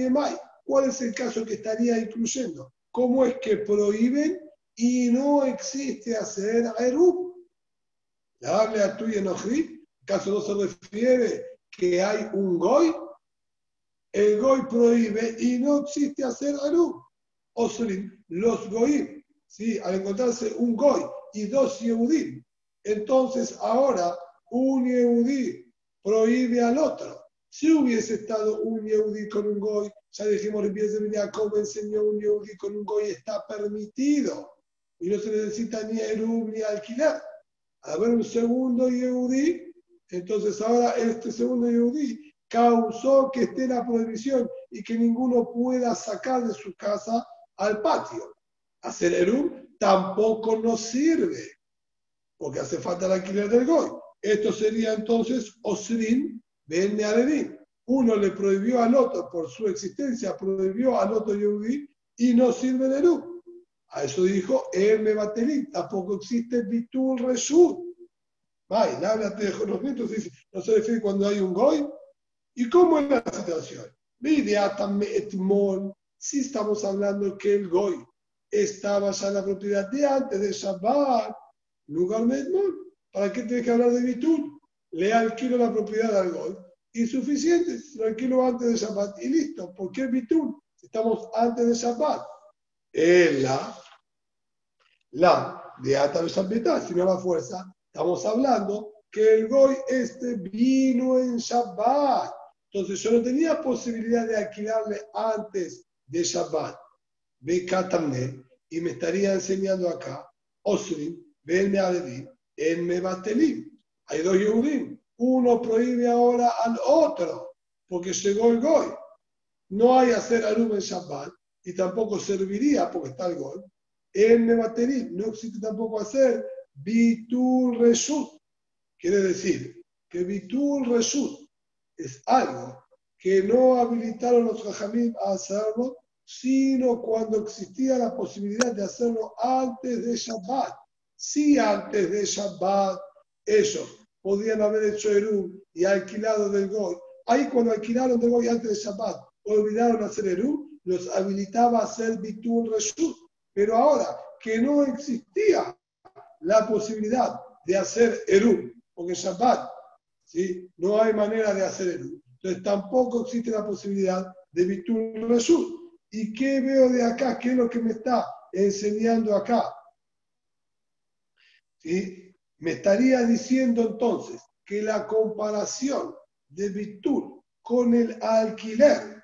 ¿Cuál es el caso que estaría incluyendo? ¿Cómo es que prohíben y no existe hacer Eru? Darle a tu Yenochri, ¿acaso no se refiere que hay un Goy el goy prohíbe y no existe hacer Aru. Osrim, los goyim, ¿sí? al encontrarse un goy y dos yehudim, entonces ahora un yehudí prohíbe al otro. Si hubiese estado un yehudí con un goy, ya dijimos de cómo enseñó un yehudí con un goy, está permitido. Y no se necesita ni Eru ni alquilar. A ver un segundo yehudí, entonces ahora este segundo yehudí causó que esté la prohibición y que ninguno pueda sacar de su casa al patio. Hacer Eru tampoco nos sirve, porque hace falta el alquiler del Goy. Esto sería entonces Osrin Ben Nearedim. Uno le prohibió al otro, por su existencia, prohibió al otro Yehudi y no sirve el Eru. A eso dijo me Batelim. Tampoco existe Bitul Reshut. Vaya, la habla de los dice, no se refiere cuando hay un Goy, ¿Y cómo es la situación? Si estamos hablando que el Goy estaba ya en la propiedad de antes de Shabbat, lugar Medmon, ¿para qué tiene que hablar de Bitul? Le alquilo la propiedad al Goy. Insuficiente, lo alquilo antes de Shabbat y listo. ¿Por qué Bitul? Estamos antes de Shabbat. la, la de Ata de Shabbat, si no la fuerza, estamos hablando que el Goy este vino en Shabbat entonces yo no tenía posibilidad de alquilarle antes de Shabbat, Bekatamne, y me estaría enseñando acá, Osrim, Ben Me'aledim, en Mebatelim. Hay dos Yehudim. Uno prohíbe ahora al otro, porque llegó el Goy. No hay hacer Arum en Shabbat, y tampoco serviría porque está el Goy. En Mebatelim no existe tampoco hacer Bitur Reshut. Quiere decir que Bitur Reshut es algo que no habilitaron los jajamim a hacerlo, sino cuando existía la posibilidad de hacerlo antes de Shabbat. Si antes de Shabbat ellos podían haber hecho Eru y alquilado del Goy, ahí cuando alquilaron del Goy antes de Shabbat, olvidaron hacer Eru, los habilitaba a hacer Bitul Reshut. Pero ahora que no existía la posibilidad de hacer Eru, porque Shabbat ¿sí? No hay manera de hacer el Entonces tampoco existe la posibilidad de Bitul Reshut. ¿Y qué veo de acá? ¿Qué es lo que me está enseñando acá? ¿Sí? Me estaría diciendo entonces que la comparación de Bitul con el alquiler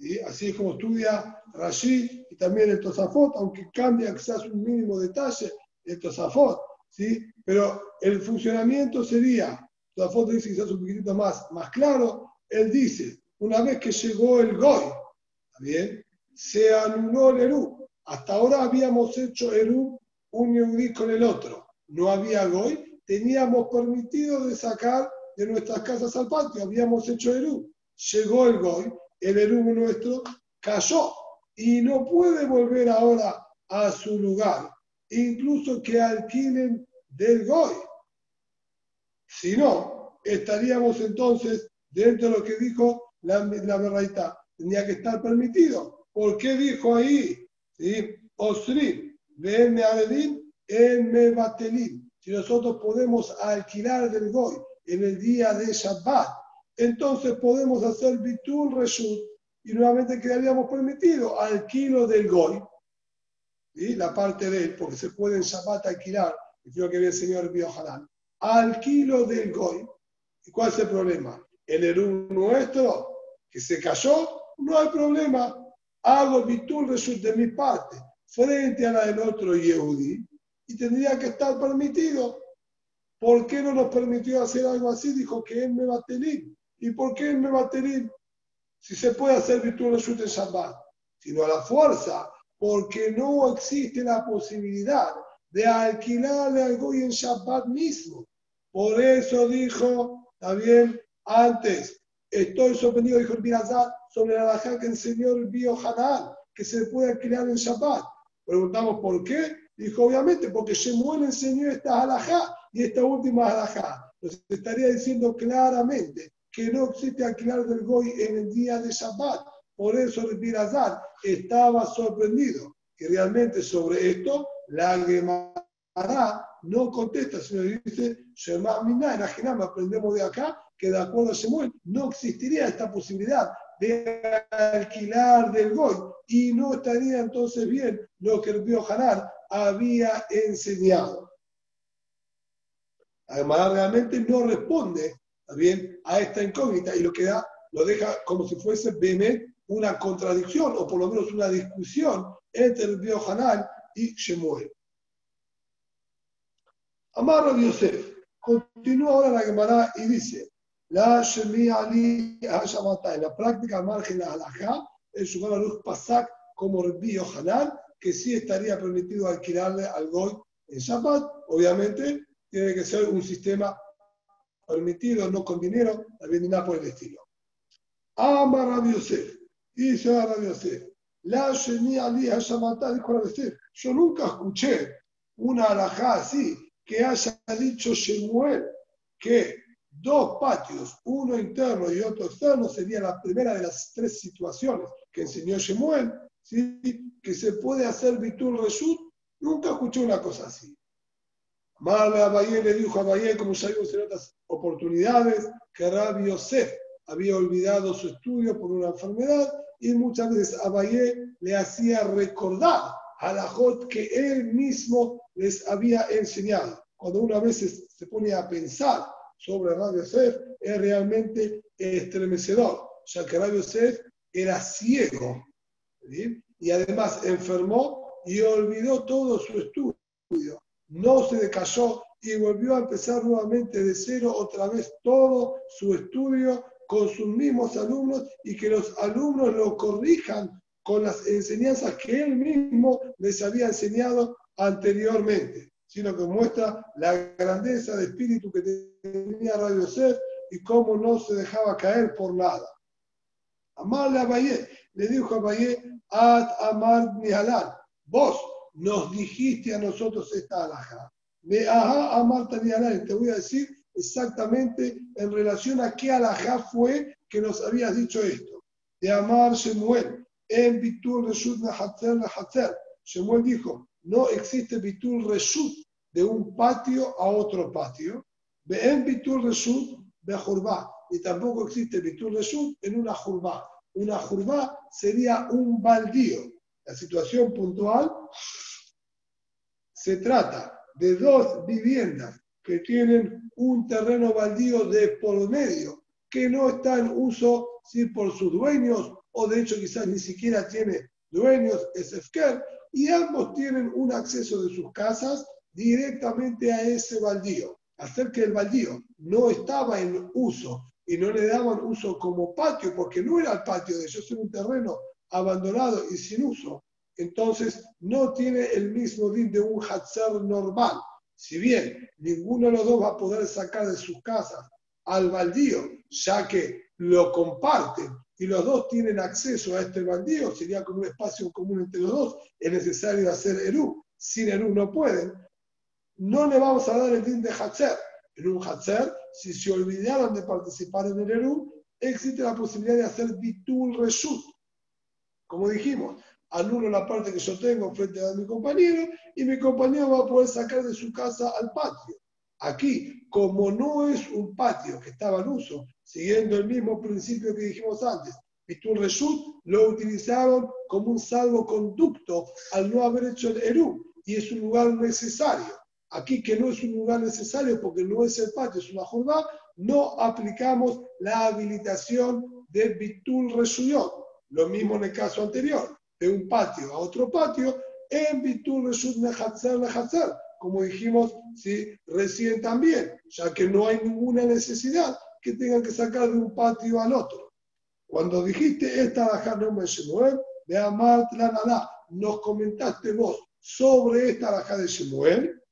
¿sí? Así es como estudia Rashi y también el Tosafot, aunque cambia quizás un mínimo detalle el Tosafot, ¿sí? Pero el funcionamiento sería, Tosafot dice quizás un poquitito más, más claro, él dice, una vez que llegó el Goy, ¿está bien? Se anuló el Eru. Hasta ahora habíamos hecho Eru un Yehudí con el otro. No había Goy, teníamos permitido de sacar de nuestras casas al patio, habíamos hecho Eru. Llegó el Goy, el Eru nuestro cayó y no puede volver ahora a su lugar, incluso que alquilen del Goy. Si no, estaríamos entonces dentro de lo que dijo la, la verdad, tenía que estar permitido. ¿Por qué dijo ahí? ¿Sí? Osri, venme Aredin, en Mebatelim. Si nosotros podemos alquilar del Goy en el día de Shabbat, entonces podemos hacer Bitul Reshut y nuevamente quedaríamos permitidos alquilo del Goy, ¿sí? la parte de él, porque se puede en Shabbat alquilar, y creo que ve el señor Biohanan, alquilo del Goy. ¿Y cuál es el problema? El Eru nuestro, que se cayó, no hay problema. Hago Bitul Reshut de mi parte frente a la del otro Yehudi y tendría que estar permitido. ¿Por qué no nos permitió hacer algo así? Dijo que él me va a tener. ¿Y por qué me tener? Si se puede hacer virtud de en Shabbat, sino a la fuerza, porque no existe la posibilidad de alquilarle algo en Shabbat mismo. Por eso dijo, también antes, estoy sorprendido, dijo el Birazat, sobre la halajá que enseñó el Bio Hanan, que se puede alquilar en Shabbat. Preguntamos por qué. Dijo, obviamente, porque Shemuel enseñó esta halajá y esta última halajá. Nos estaría diciendo claramente que no existe alquilar del Goy en el día de Shabbat. Por eso el Birazat estaba sorprendido. Y realmente sobre esto, la Gemara no contesta, sino dice, Shema Minah, en aprendemos de acá que de acuerdo a Shemuel no existiría esta posibilidad de alquilar del Goy y no estaría entonces bien lo que el Bio Hanar había enseñado. Además, realmente no responde bien, a esta incógnita y lo que da, lo deja como si fuese una contradicción o por lo menos una discusión entre el Bio Hanar y Shemuel. Amaro Yosef continúa ahora la Gemara y dice: La Ali En la práctica margen la halajá, el Shulchan Aruch Pasak como Rabbi Yohanan, que sí estaría permitido alquilarle al Goy en Shabbat. Obviamente, tiene que ser un sistema permitido, no con dinero, también nada por el estilo. Ama Rabbi Yosef, dice Rabbi Yosef, la Shemi Ali Hashamatá dijo Rabbi Yosef, yo nunca escuché una alajá así, que haya dicho Shemuel que dos patios, uno interno y otro externo, sería la primera de las tres situaciones que enseñó Shemuel, ¿sí? que se puede hacer Bitul Reshut, nunca escuché una cosa así. Marle Abayé le dijo a Abayé, como ya vimos en otras oportunidades, que Rabbi Yosef había olvidado su estudio por una enfermedad y muchas veces Abayé le hacía recordar a la Jot que él mismo les había enseñado. Cuando una vez se pone a pensar sobre Rabbi Yosef, es realmente estremecedor, ya que Rabbi Yosef era ciego y además enfermó y olvidó todo su estudio. No se decayó y volvió a empezar nuevamente de cero otra vez todo su estudio con sus mismos alumnos y que los alumnos lo corrijan con las enseñanzas que él mismo les había enseñado anteriormente, sino que muestra la grandeza de espíritu que tenía Radio Ser y cómo no se dejaba caer por nada. Amarle a Valle, le dijo a Valle, Ad Amar Nihalal, vos nos dijiste a nosotros esta alhaja. Me ajá Amar Nihalal, te voy a decir exactamente en relación a qué alhaja fue que nos habías dicho esto. De Amar Shemuel, en Bitur Reshut Nahatzer Nahatzer. Shemuel dijo, no existe Bitur Reshut de un patio a otro patio. En Bitur Reshut de Jurba. Y tampoco existe Bitur Reshut en una Jurba. Una Jurba sería un baldío. La situación puntual se trata de dos viviendas que tienen un terreno baldío de por medio, que no está en uso ¿sí? por sus dueños, o de hecho quizás ni siquiera tiene dueños, es y ambos tienen un acceso de sus casas directamente a ese baldío. Hacer que el baldío no estaba en uso y no le daban uso como patio, porque no era el patio de ellos, era un terreno abandonado y sin uso. Entonces no tiene el mismo din de un Hatzer normal. Si bien ninguno de los dos va a poder sacar de sus casas al baldío, ya que lo comparten y los dos tienen acceso a este baldío, sería como un espacio común entre los dos, es necesario hacer Eru. Sin Eru no pueden. No le vamos a dar el din de Hatzer. En un Hatzer, si se olvidaron de participar en el Eru, existe la posibilidad de hacer Bitul Reshut. Como dijimos, anulo la parte que yo tengo frente a mi compañero y mi compañero va a poder sacar de su casa al patio. Aquí, como no es un patio que estaba en uso, siguiendo el mismo principio que dijimos antes, Bitul Reshut lo utilizaron como un salvoconducto al no haber hecho el Eru y es un lugar necesario. Aquí que no es un lugar necesario porque no es el patio, es una jornada, no aplicamos la habilitación de Bitul Reshuyot. Lo mismo en el caso anterior, de un patio a otro patio, en Nehatzer Nehatzer, como dijimos ¿sí? recién también, ya que no hay ninguna necesidad que tengan que sacar de un patio al otro. Cuando dijiste esta Alajá no me Shemuel, de Amart la Nada, nos comentaste vos sobre esta Alajá de Shemuel,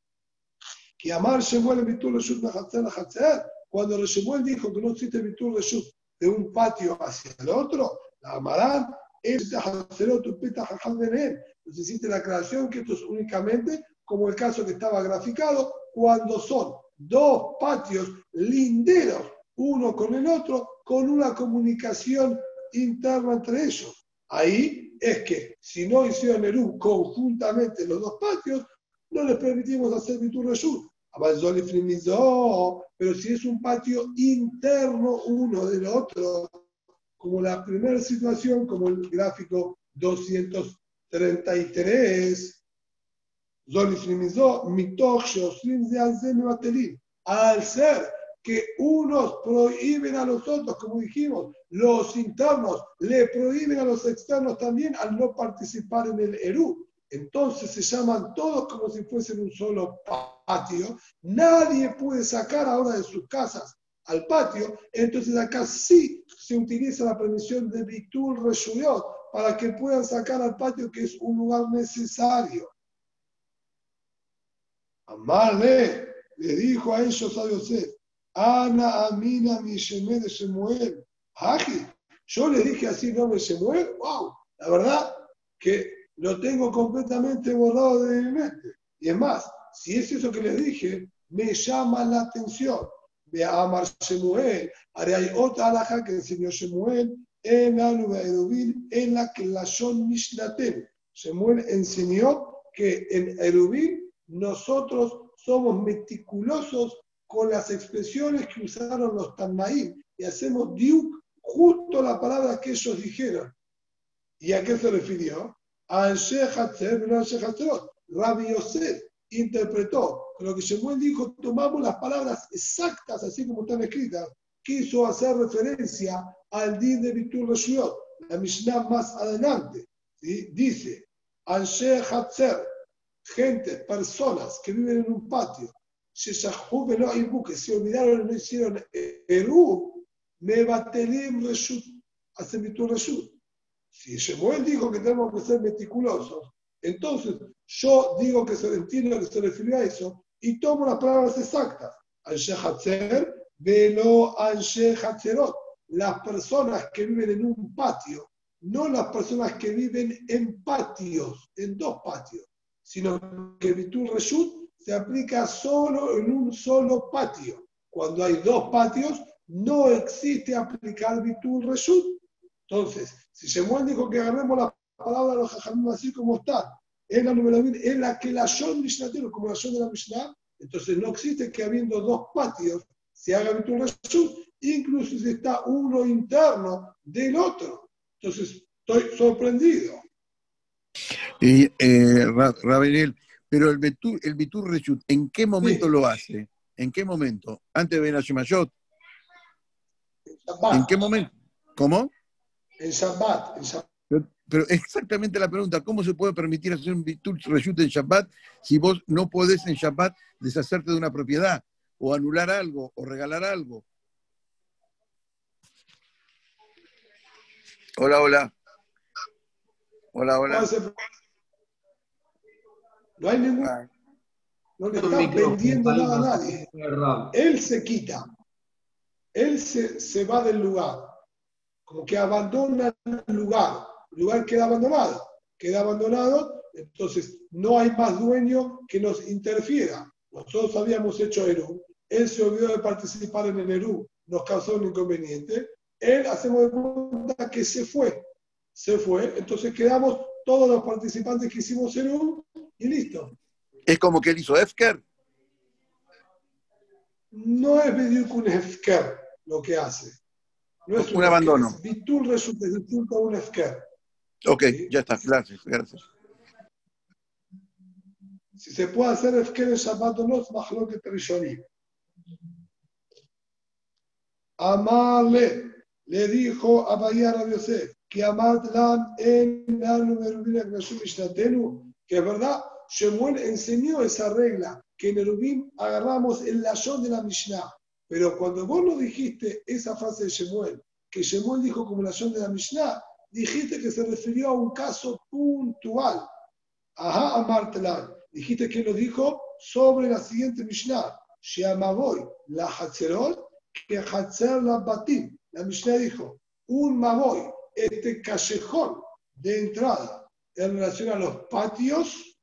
que Amar Shemuel en Reshut Nehatzer Nehatzer, cuando Shemuel dijo que no existe Bitul Reshut de un patio hacia el otro, la amarán, es Entonces hiciste la aclaración que esto es únicamente como el caso que estaba graficado, cuando son dos patios linderos, uno con el otro, con una comunicación interna entre ellos. Ahí es que si no hicieron Eru conjuntamente los dos patios, no les permitimos hacer Bitur Reshut. Pero si es un patio interno uno del otro, como la primera situación, como el gráfico 233, al ser que unos prohíben a los otros, como dijimos, los internos le prohíben a los externos también al no participar en el Eru. Entonces se llaman todos como si fuesen un solo patio. Nadie puede sacar ahora de sus casas al patio. Entonces acá sí se utiliza la permisión de Bitul Reshuyot para que puedan sacar al patio, que es un lugar necesario. Amarle le dijo a ellos a Yosef, Ana Amina mi de Shemuel. Aji, yo le dije así no me Shemuel, wow, la verdad que lo tengo completamente borrado de mi mente. Y es más, si es eso que les dije, me llama la atención. Ve a Amar Shemuel, haré hay otra alhaja que enseñó Shemuel en la en la que la Shon Mishlatem. Shemuel enseñó que en Erubin nosotros somos meticulosos con las expresiones que usaron los Tanmaim y hacemos diuk justo la palabra que ellos dijeron. ¿Y a qué se refirió? A Rabbi Yosef interpretó, lo que Shemuel dijo, tomamos las palabras exactas, así como están escritas, quiso hacer referencia al din de Bitur Reshuyot, la Mishnah más adelante. Dice, Anshe Hatzer, gente, personas que viven en un patio, que se olvidaron y no hicieron Eru, me batelim reshut, hacen tu reshut. Si Shemuel dijo que tenemos que ser meticulosos, entonces yo digo que se entiendo que se refirió a eso y tomo las palabras exactas. Anshe Hatzer, velo Anshe Hatzerot. Las personas que viven en un patio, no las personas que viven en patios, en dos patios sino que Bitul Reshut se aplica solo en un solo patio. Cuando hay dos patios, no existe aplicar Bitul Reshut. Entonces, si Shemuel dijo que agarremos la palabra de los jajamim así como está, en la que la Mishnatero, como la Shon de la Mishnah, entonces no existe que habiendo dos patios se haga Bitul Reshut, incluso si está uno interno del otro. Entonces, estoy sorprendido. Y, eh, Rabenel, pero el Bitur, el Bitur Reshut, ¿en qué momento lo hace? ¿En qué momento? ¿Antes de Ben ¿En qué momento? ¿Cómo? En Shabbat, en Shabbat. Pero, pero exactamente la pregunta, ¿cómo se puede permitir hacer un bitul reshut en Shabbat si vos no podés en Shabbat deshacerte de una propiedad o anular algo o regalar algo? Hola, hola. Hola, hola. No hay ningún. Ah, No le está vendiendo nada a nadie. Él se quita. Él se, se va del lugar. Como que abandona el lugar. El lugar queda abandonado. Queda abandonado, entonces no hay más dueño que nos interfiera. Nosotros habíamos hecho Eru. Él se olvidó de participar en el Eru. Nos causó un inconveniente. Él hacemos de cuenta que se fue. Se fue. Entonces quedamos todos los participantes que hicimos Eru y listo. Es como que él hizo Efker. no es medir un hefker lo que hace. No es Un abandono. Bitul resulta distinto a un hefker. Ok, ya está. Gracias, gracias. Si se puede hacer hefker en Shabbat o no, es lo que Rishonim. Amarle, le dijo a Bayar a Yosef, que Amat Lan en que es verdad, Shemuel enseñó esa regla, que en Erubim agarramos el lashon de la Mishnah. Pero cuando vos no dijiste esa frase de Shemuel, que Shemuel dijo como lashon de la Mishnah, dijiste que se refirió a un caso puntual. Ajá, Amartelan. Dijiste que lo dijo sobre la siguiente Mishnah. Sheamaboy, la Hatzerot, que Hatzer la Batim. La Mishnah dijo, un Maboy, este callejón de entrada en relación a los patios,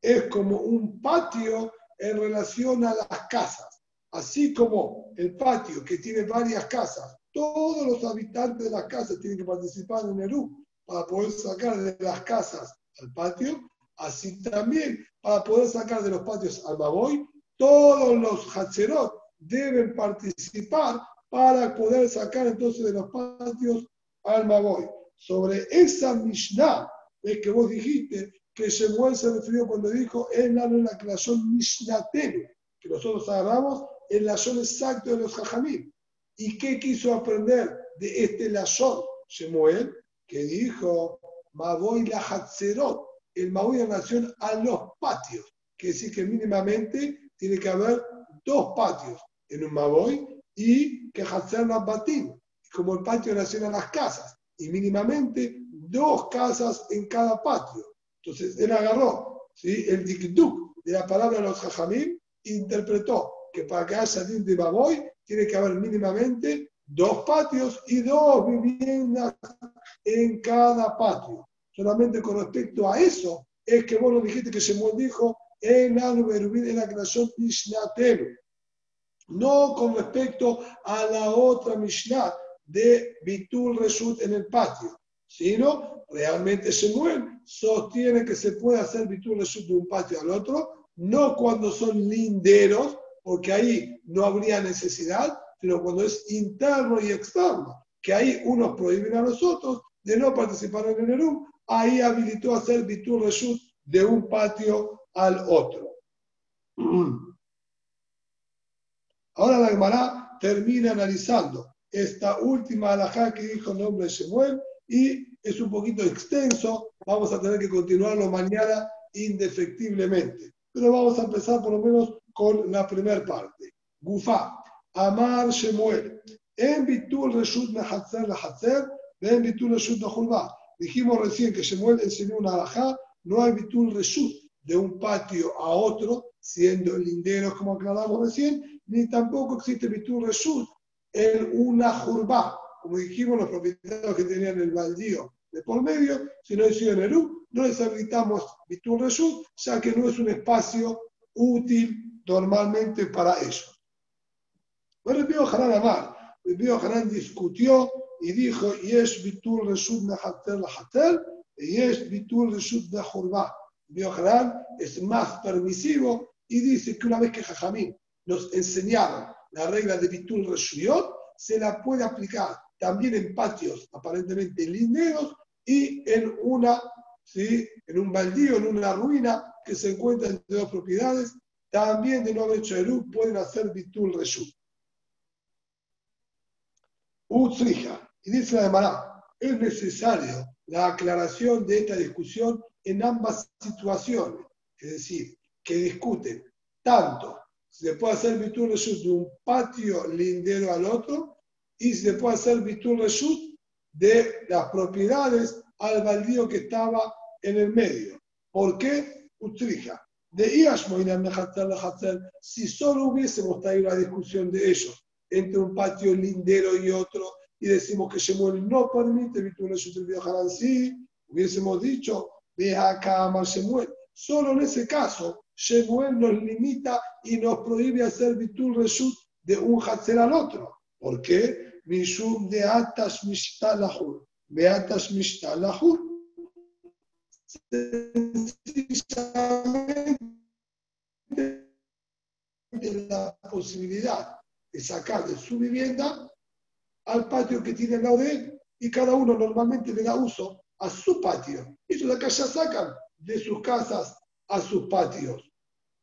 es como un patio en relación a las casas. Así como el patio que tiene varias casas, todos los habitantes de las casas tienen que participar en el U para poder sacar de las casas al patio, así también para poder sacar de los patios al Maboy, todos los Hatzerot deben participar para poder sacar entonces de los patios al Maboy. Sobre esa Mishnah es que vos dijiste que Shemuel se refirió cuando dijo en la en la creación Mishnatenu, que nosotros agarramos el lazón exacto de los Jajamim. ¿Y qué quiso aprender de este lazón Shemuel? Que dijo, Maboy la Hatzerot, el Maboy en relación a los patios. Quiere decir que mínimamente tiene que haber dos patios en un Maboy y que Hatzer Batim, como el patio en relación a las casas. Y mínimamente dos casas en cada patio. Entonces él agarró ¿sí? el dikduk de la palabra de los jajamim e interpretó que para que haya din de baboy tiene que haber mínimamente dos patios y dos viviendas en cada patio. Solamente con respecto a eso es que vos nos dijiste que Shemuel dijo en en la creación Mishnatenu. No con respecto a la otra Mishnah de Bitul Reshut en el patio sino realmente Shemuel sostiene que se puede hacer Bitul Reshut de un patio al otro, no cuando son linderos, porque ahí no habría necesidad, sino cuando es interno y externo, que ahí unos prohíben a los otros de no participar en el Erum, ahí habilitó hacer Bitul Reshut de un patio al otro. Ahora la Gemara termina analizando esta última alajá que dijo el nombre de Shemuel y es un poquito extenso, vamos a tener que continuarlo mañana indefectiblemente. Pero vamos a empezar por lo menos con la primera parte. Gufá, Amar Shemuel, en Bitul Reshut Mehatzer la Hatzer, en Bitul Reshut Mehulba. Dijimos recién que Shemuel enseñó una alajá, no hay Bitul Reshut de un patio a otro, siendo linderos como aclaramos recién, ni tampoco existe Bitul Reshut en una jurba, como dijimos, los propietarios que tenían el baldío de por medio, si no hicieron el U, no les habilitamos Bitul Reshut, ya que no es un espacio útil normalmente para ellos. El Pío Hanan Amar, Pío Hanan discutió y dijo, Yesh Bitul Reshut Mehater la Hater, y Yesh Bitul Reshut Mehurba. El Pío Hanan es más permisivo y dice que una vez que Jajamín nos enseñaron la regla de Bitul Reshuyot, se la puede aplicar también en patios aparentemente linderos y en una, ¿sí? en un baldío, en una ruina que se encuentra entre dos propiedades, también de no haber hecho Eru pueden hacer Bitul Reshut. Utzrija, Y dice la Gemara, es necesario la aclaración de esta discusión en ambas situaciones. Es decir, que discuten tanto si se puede hacer Bitul Reshut de un patio lindero al otro y si se puede hacer Bitul Reshut de las propiedades al baldío que estaba en el medio. ¿Por qué? Utrija. De si solo hubiésemos traído la discusión de ellos entre un patio lindero y otro, y decimos que Shemuel no permite Bitul Reshut el Biohanan, sí, hubiésemos dicho, deja acá a Shemuel. Solo en ese caso, Shemuel nos limita y nos prohíbe hacer Bitul Reshut de un Hatzer al otro. ¿Por qué? Mishum de Atash Mishtalahur. Beatas Mishtalahur. Sencillamente la posibilidad de sacar de su vivienda al patio que tiene al lado de él y cada uno normalmente le da uso a su patio. Ellos de acá ya sacan de sus casas a sus patios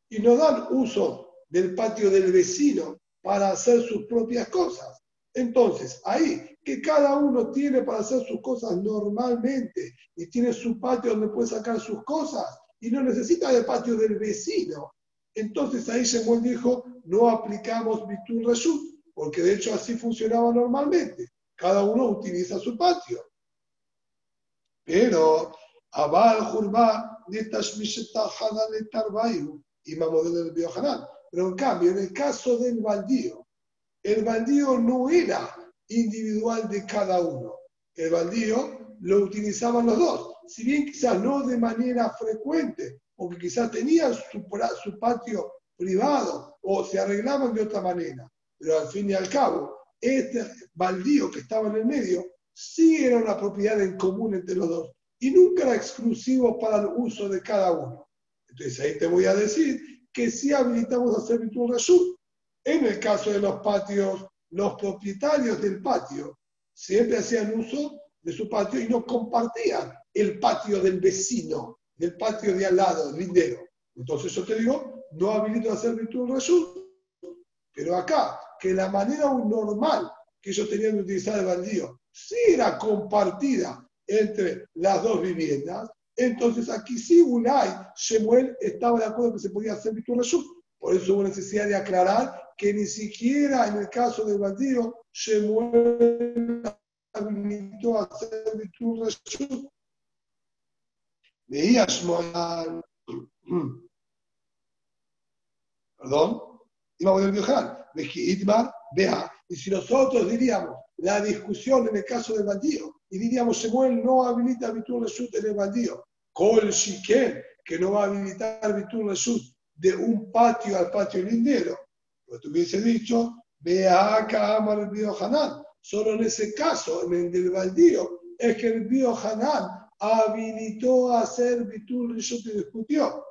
y no dan uso del patio del vecino para hacer sus propias cosas. Entonces, ahí que cada uno tiene para hacer sus cosas normalmente y tiene su patio donde puede sacar sus cosas y no necesita del patio del vecino. Entonces ahí Shemuel dijo, no aplicamos Bitul Reshut, porque de hecho así funcionaba normalmente. Cada uno utiliza su patio. Pero Abal Jurba y del Biohanan. Pero en cambio, en el caso del baldío, el baldío no era individual de cada uno. El baldío lo utilizaban los dos. Si bien quizás no de manera frecuente, porque quizás tenían su, su patio privado o se arreglaban de otra manera. Pero al fin y al cabo, este baldío que estaba en el medio sí era una propiedad en común entre los dos y nunca era exclusivo para el uso de cada uno. Entonces ahí te voy a decir que sí habilitamos a hacer Bitul Rashut. En el caso de los patios, los propietarios del patio siempre hacían uso de su patio y no compartían el patio del vecino, del patio de al lado, el lindero. Entonces yo te digo, no habilito a hacer Bitul Rashut. Pero acá, que la manera normal que ellos tenían de utilizar el baldío sí era compartida entre las dos viviendas, entonces aquí sí Unai, Shemuel estaba de acuerdo que se podía hacer Bitur Reshut. Por eso hubo necesidad de aclarar que ni siquiera en el caso del bandido, Shemuel habilitó a hacer Bitur Reshut. Veía Shmuel. Perdón. Vea. Y si nosotros diríamos la discusión en el caso del bandido, y diríamos, Shemuel no habilita Bitur Reshut en el bandido, Col Shiken, que no va a habilitar Bitur Reshut de un patio al patio lindero. Pues hubiese dicho, ve acá Amar el Bio Hanan. Solo en ese caso, en el del baldío, es que el Bio Hanan habilitó a hacer Bitur Reshut y discutió.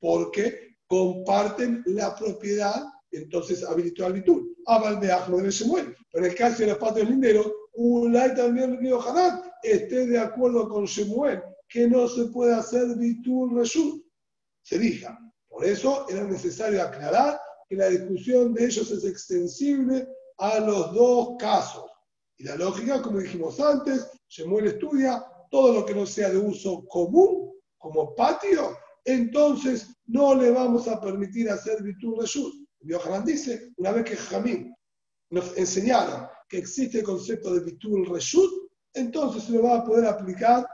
Porque comparten la propiedad, entonces habilitó al Bitur. Abal de se muere. Pero en el caso de los patios linderos, Ulay también Bio Hanan esté de acuerdo con Shemuel que no se puede hacer Bitul Reshut. Se diga. Por eso era necesario aclarar que la discusión de ellos es extensible a los dos casos. Y la lógica, como dijimos antes, Shemuel estudia todo lo que no sea de uso común, como patio, entonces no le vamos a permitir hacer Bitul Reshut. Yohanan dice, una vez que Jamín nos enseñaron que existe el concepto de Bitul Reshut, entonces se lo va a poder aplicar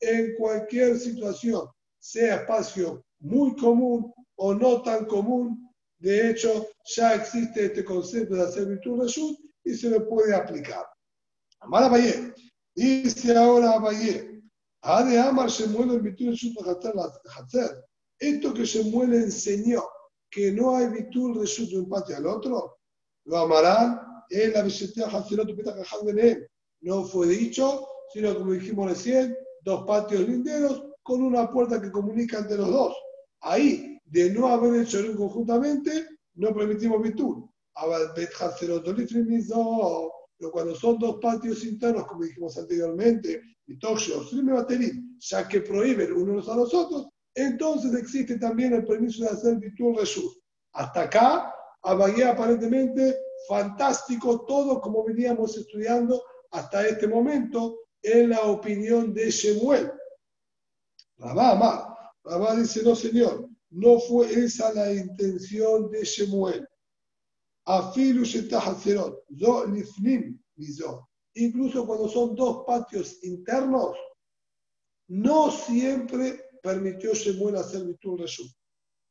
en cualquier situación, sea espacio muy común o no tan común. De hecho, ya existe este concepto de hacer virtud reshut y se le puede aplicar. Amar Valle, dice ahora Valle, ha de amar muere en virtud reshut hacer. Esto que se muere enseñó que no hay virtud reshut de un patio al otro, lo amarán en la No fue dicho, sino como dijimos recién, dos patios linderos con una puerta que comunica entre los dos. Ahí, de no haber hecho conjuntamente, no permitimos virtud. Pero cuando son dos patios internos, como dijimos anteriormente, ya que prohíben unos a los otros, entonces existe también el permiso de hacer virtud reshut. Hasta acá, Abagué aparentemente fantástico todo como veníamos estudiando hasta este momento en la opinión de Shemuel. Rabá Amar. Rabá dice, no señor, no fue esa la intención de Shemuel. Afilu Shetahaserot, Zo Lifnim. Incluso cuando son dos patios internos, no siempre permitió Shemuel hacer Bitul Reshut.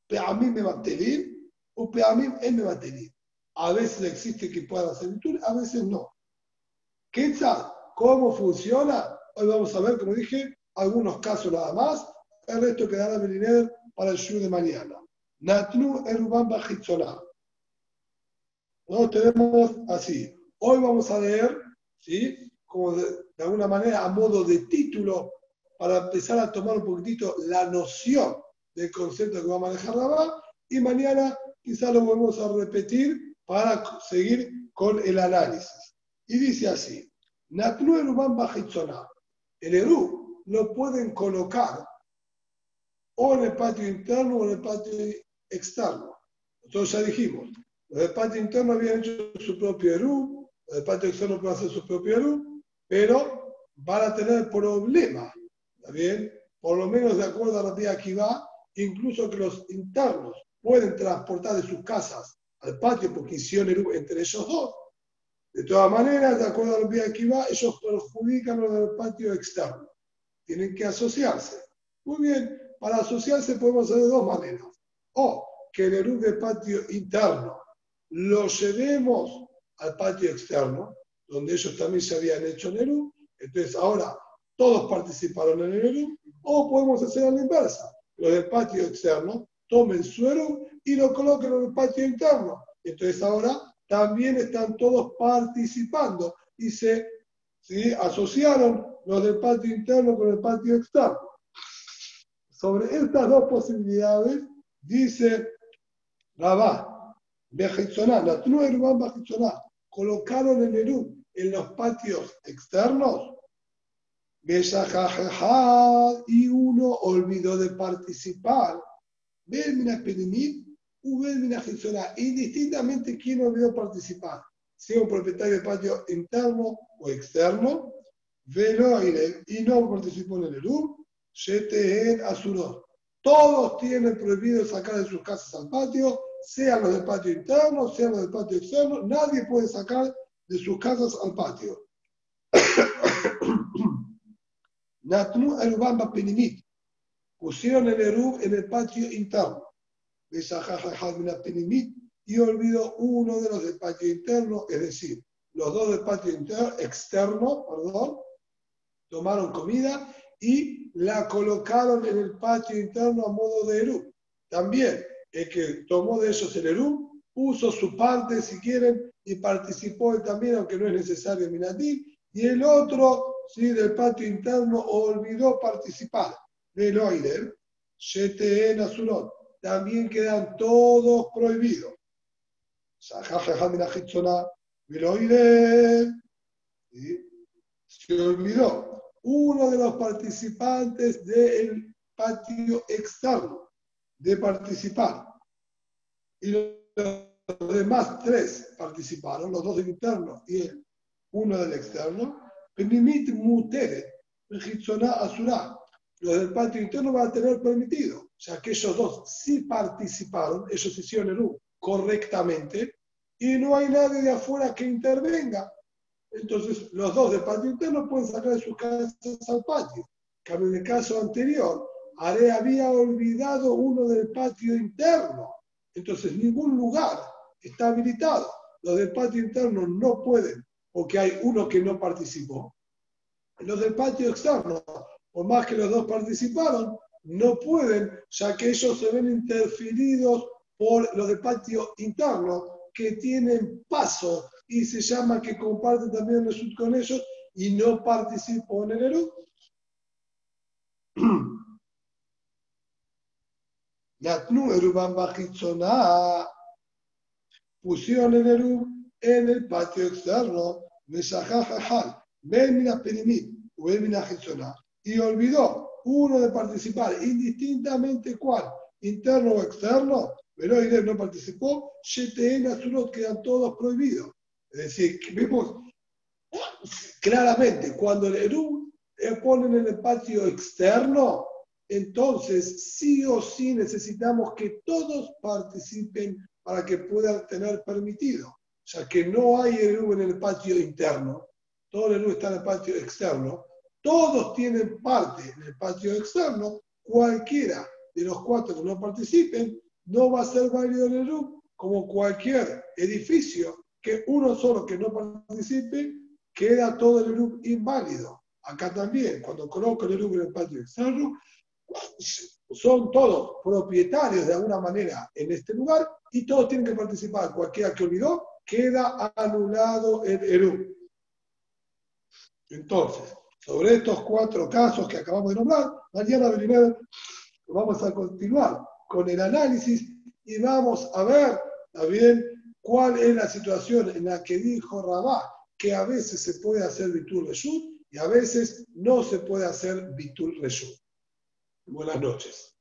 Peamim me mantelín o Peamim en me mantelín. A veces existe que puedan hacer Bitul, a veces no. ¿Qué tal? ¿Cómo funciona? Hoy vamos a ver, como dije, algunos casos nada más. El resto quedará en para el show de mañana. Natnu Erubam Bajitzoná. Nosotros tenemos así. Hoy vamos a leer, ¿sí? Como de, de, alguna manera a modo de título, para empezar a tomar un poquitito la noción del concepto que va a manejar Rabá, y mañana quizás lo volvemos a repetir para seguir con el análisis. Y dice así, Natnu Erubam Bajitzoná. El Eru lo pueden colocar o en el patio interno o en el patio externo. Entonces ya dijimos, los del patio interno habían hecho su propio Eru, los del patio externo pueden hacer su propio Eru, pero van a tener problemas, ¿está bien? Por lo menos de acuerdo a la vía que va, incluso que los internos pueden transportar de sus casas al patio porque hicieron Eru entre ellos dos. De todas maneras, de acuerdo a la vía que va, ellos perjudican los del patio externo. Tienen que asociarse. Muy bien, para asociarse podemos hacer de dos maneras. O que el Eru de patio interno lo llevemos al patio externo, donde ellos también se habían hecho en Eru, entonces ahora todos participaron en el Eru, o podemos hacer a la inversa. Los del patio externo tomen su Eru y lo coloquen en el patio interno. Entonces ahora también están todos participando y se asociaron los del patio interno con el patio externo. Sobre estas dos posibilidades, dice Rabá, colocaron el Eru en los patios externos, y uno olvidó de participar. Indistintamente quién olvidó participar, sea un propietario de patio interno o externo, y no participó en el Eru. Todos tienen prohibido sacar de sus casas al patio, sean los del patio interno, sean los del patio externo, nadie puede sacar de sus casas al patio. Natnu Erubamba Penimit. Pusieron el Erub en el patio interno. Y olvidó uno de los del patio interno, es decir, los dos del patio interno, externo, perdón, tomaron comida y la colocaron en el patio interno a modo de Eru. También el que tomó de ellos el Eru puso su parte, si quieren, y participó también, aunque no es necesario Minatín, y el otro, ¿sí? del patio interno, olvidó participar. Del Oider, Sheten Azulot, también quedan todos prohibidos. Se olvidó uno de los participantes del patio externo de participar. Y los demás tres participaron, los dos del interno y el, uno del externo. Penimit mutere, asura. Los del patio interno van a tener permitido. O sea, que ellos dos sí participaron, ellos hicieron el U correctamente, y no hay nadie de afuera que intervenga. Entonces, los dos del patio interno pueden sacar de sus casas al patio. En el caso anterior, Are había olvidado uno del patio interno. Entonces, ningún lugar está habilitado. Los del patio interno no pueden, porque hay uno que no participó. Los del patio externo, por más que los dos participaron, no pueden, ya que ellos se ven interferidos por los del patio interno, que tienen paso y se llama que comparte también el con ellos y no participó en el Eru. Pusieron el Eru en el patio externo, Y olvidó uno de participar, indistintamente cuál, interno o externo, pero no participó, Shetehen Azulot quedan todos prohibidos. Es decir, vemos claramente, cuando el Eru ponen en el patio externo, entonces sí o sí necesitamos que todos participen para que puedan tener permitido. Sea, que no hay Eru en el patio interno, todo el Eru está en el patio externo, todos tienen parte en el patio externo, cualquiera de los cuatro que no participen no va a ser válido el Eru, como cualquier edificio que uno solo que no participe, queda todo el Eru inválido. Acá también, cuando coloco el Eru en el patio externo, son todos propietarios de alguna manera en este lugar y todos tienen que participar. Cualquiera que olvidó, queda anulado el Eru. Entonces, sobre estos cuatro casos que acabamos de nombrar, mañana vamos a continuar con el análisis y vamos a ver también cuál es la situación en la que dijo Rabá que a veces se puede hacer Bitul Reshut y a veces no se puede hacer Bitul Reshut. Buenas noches.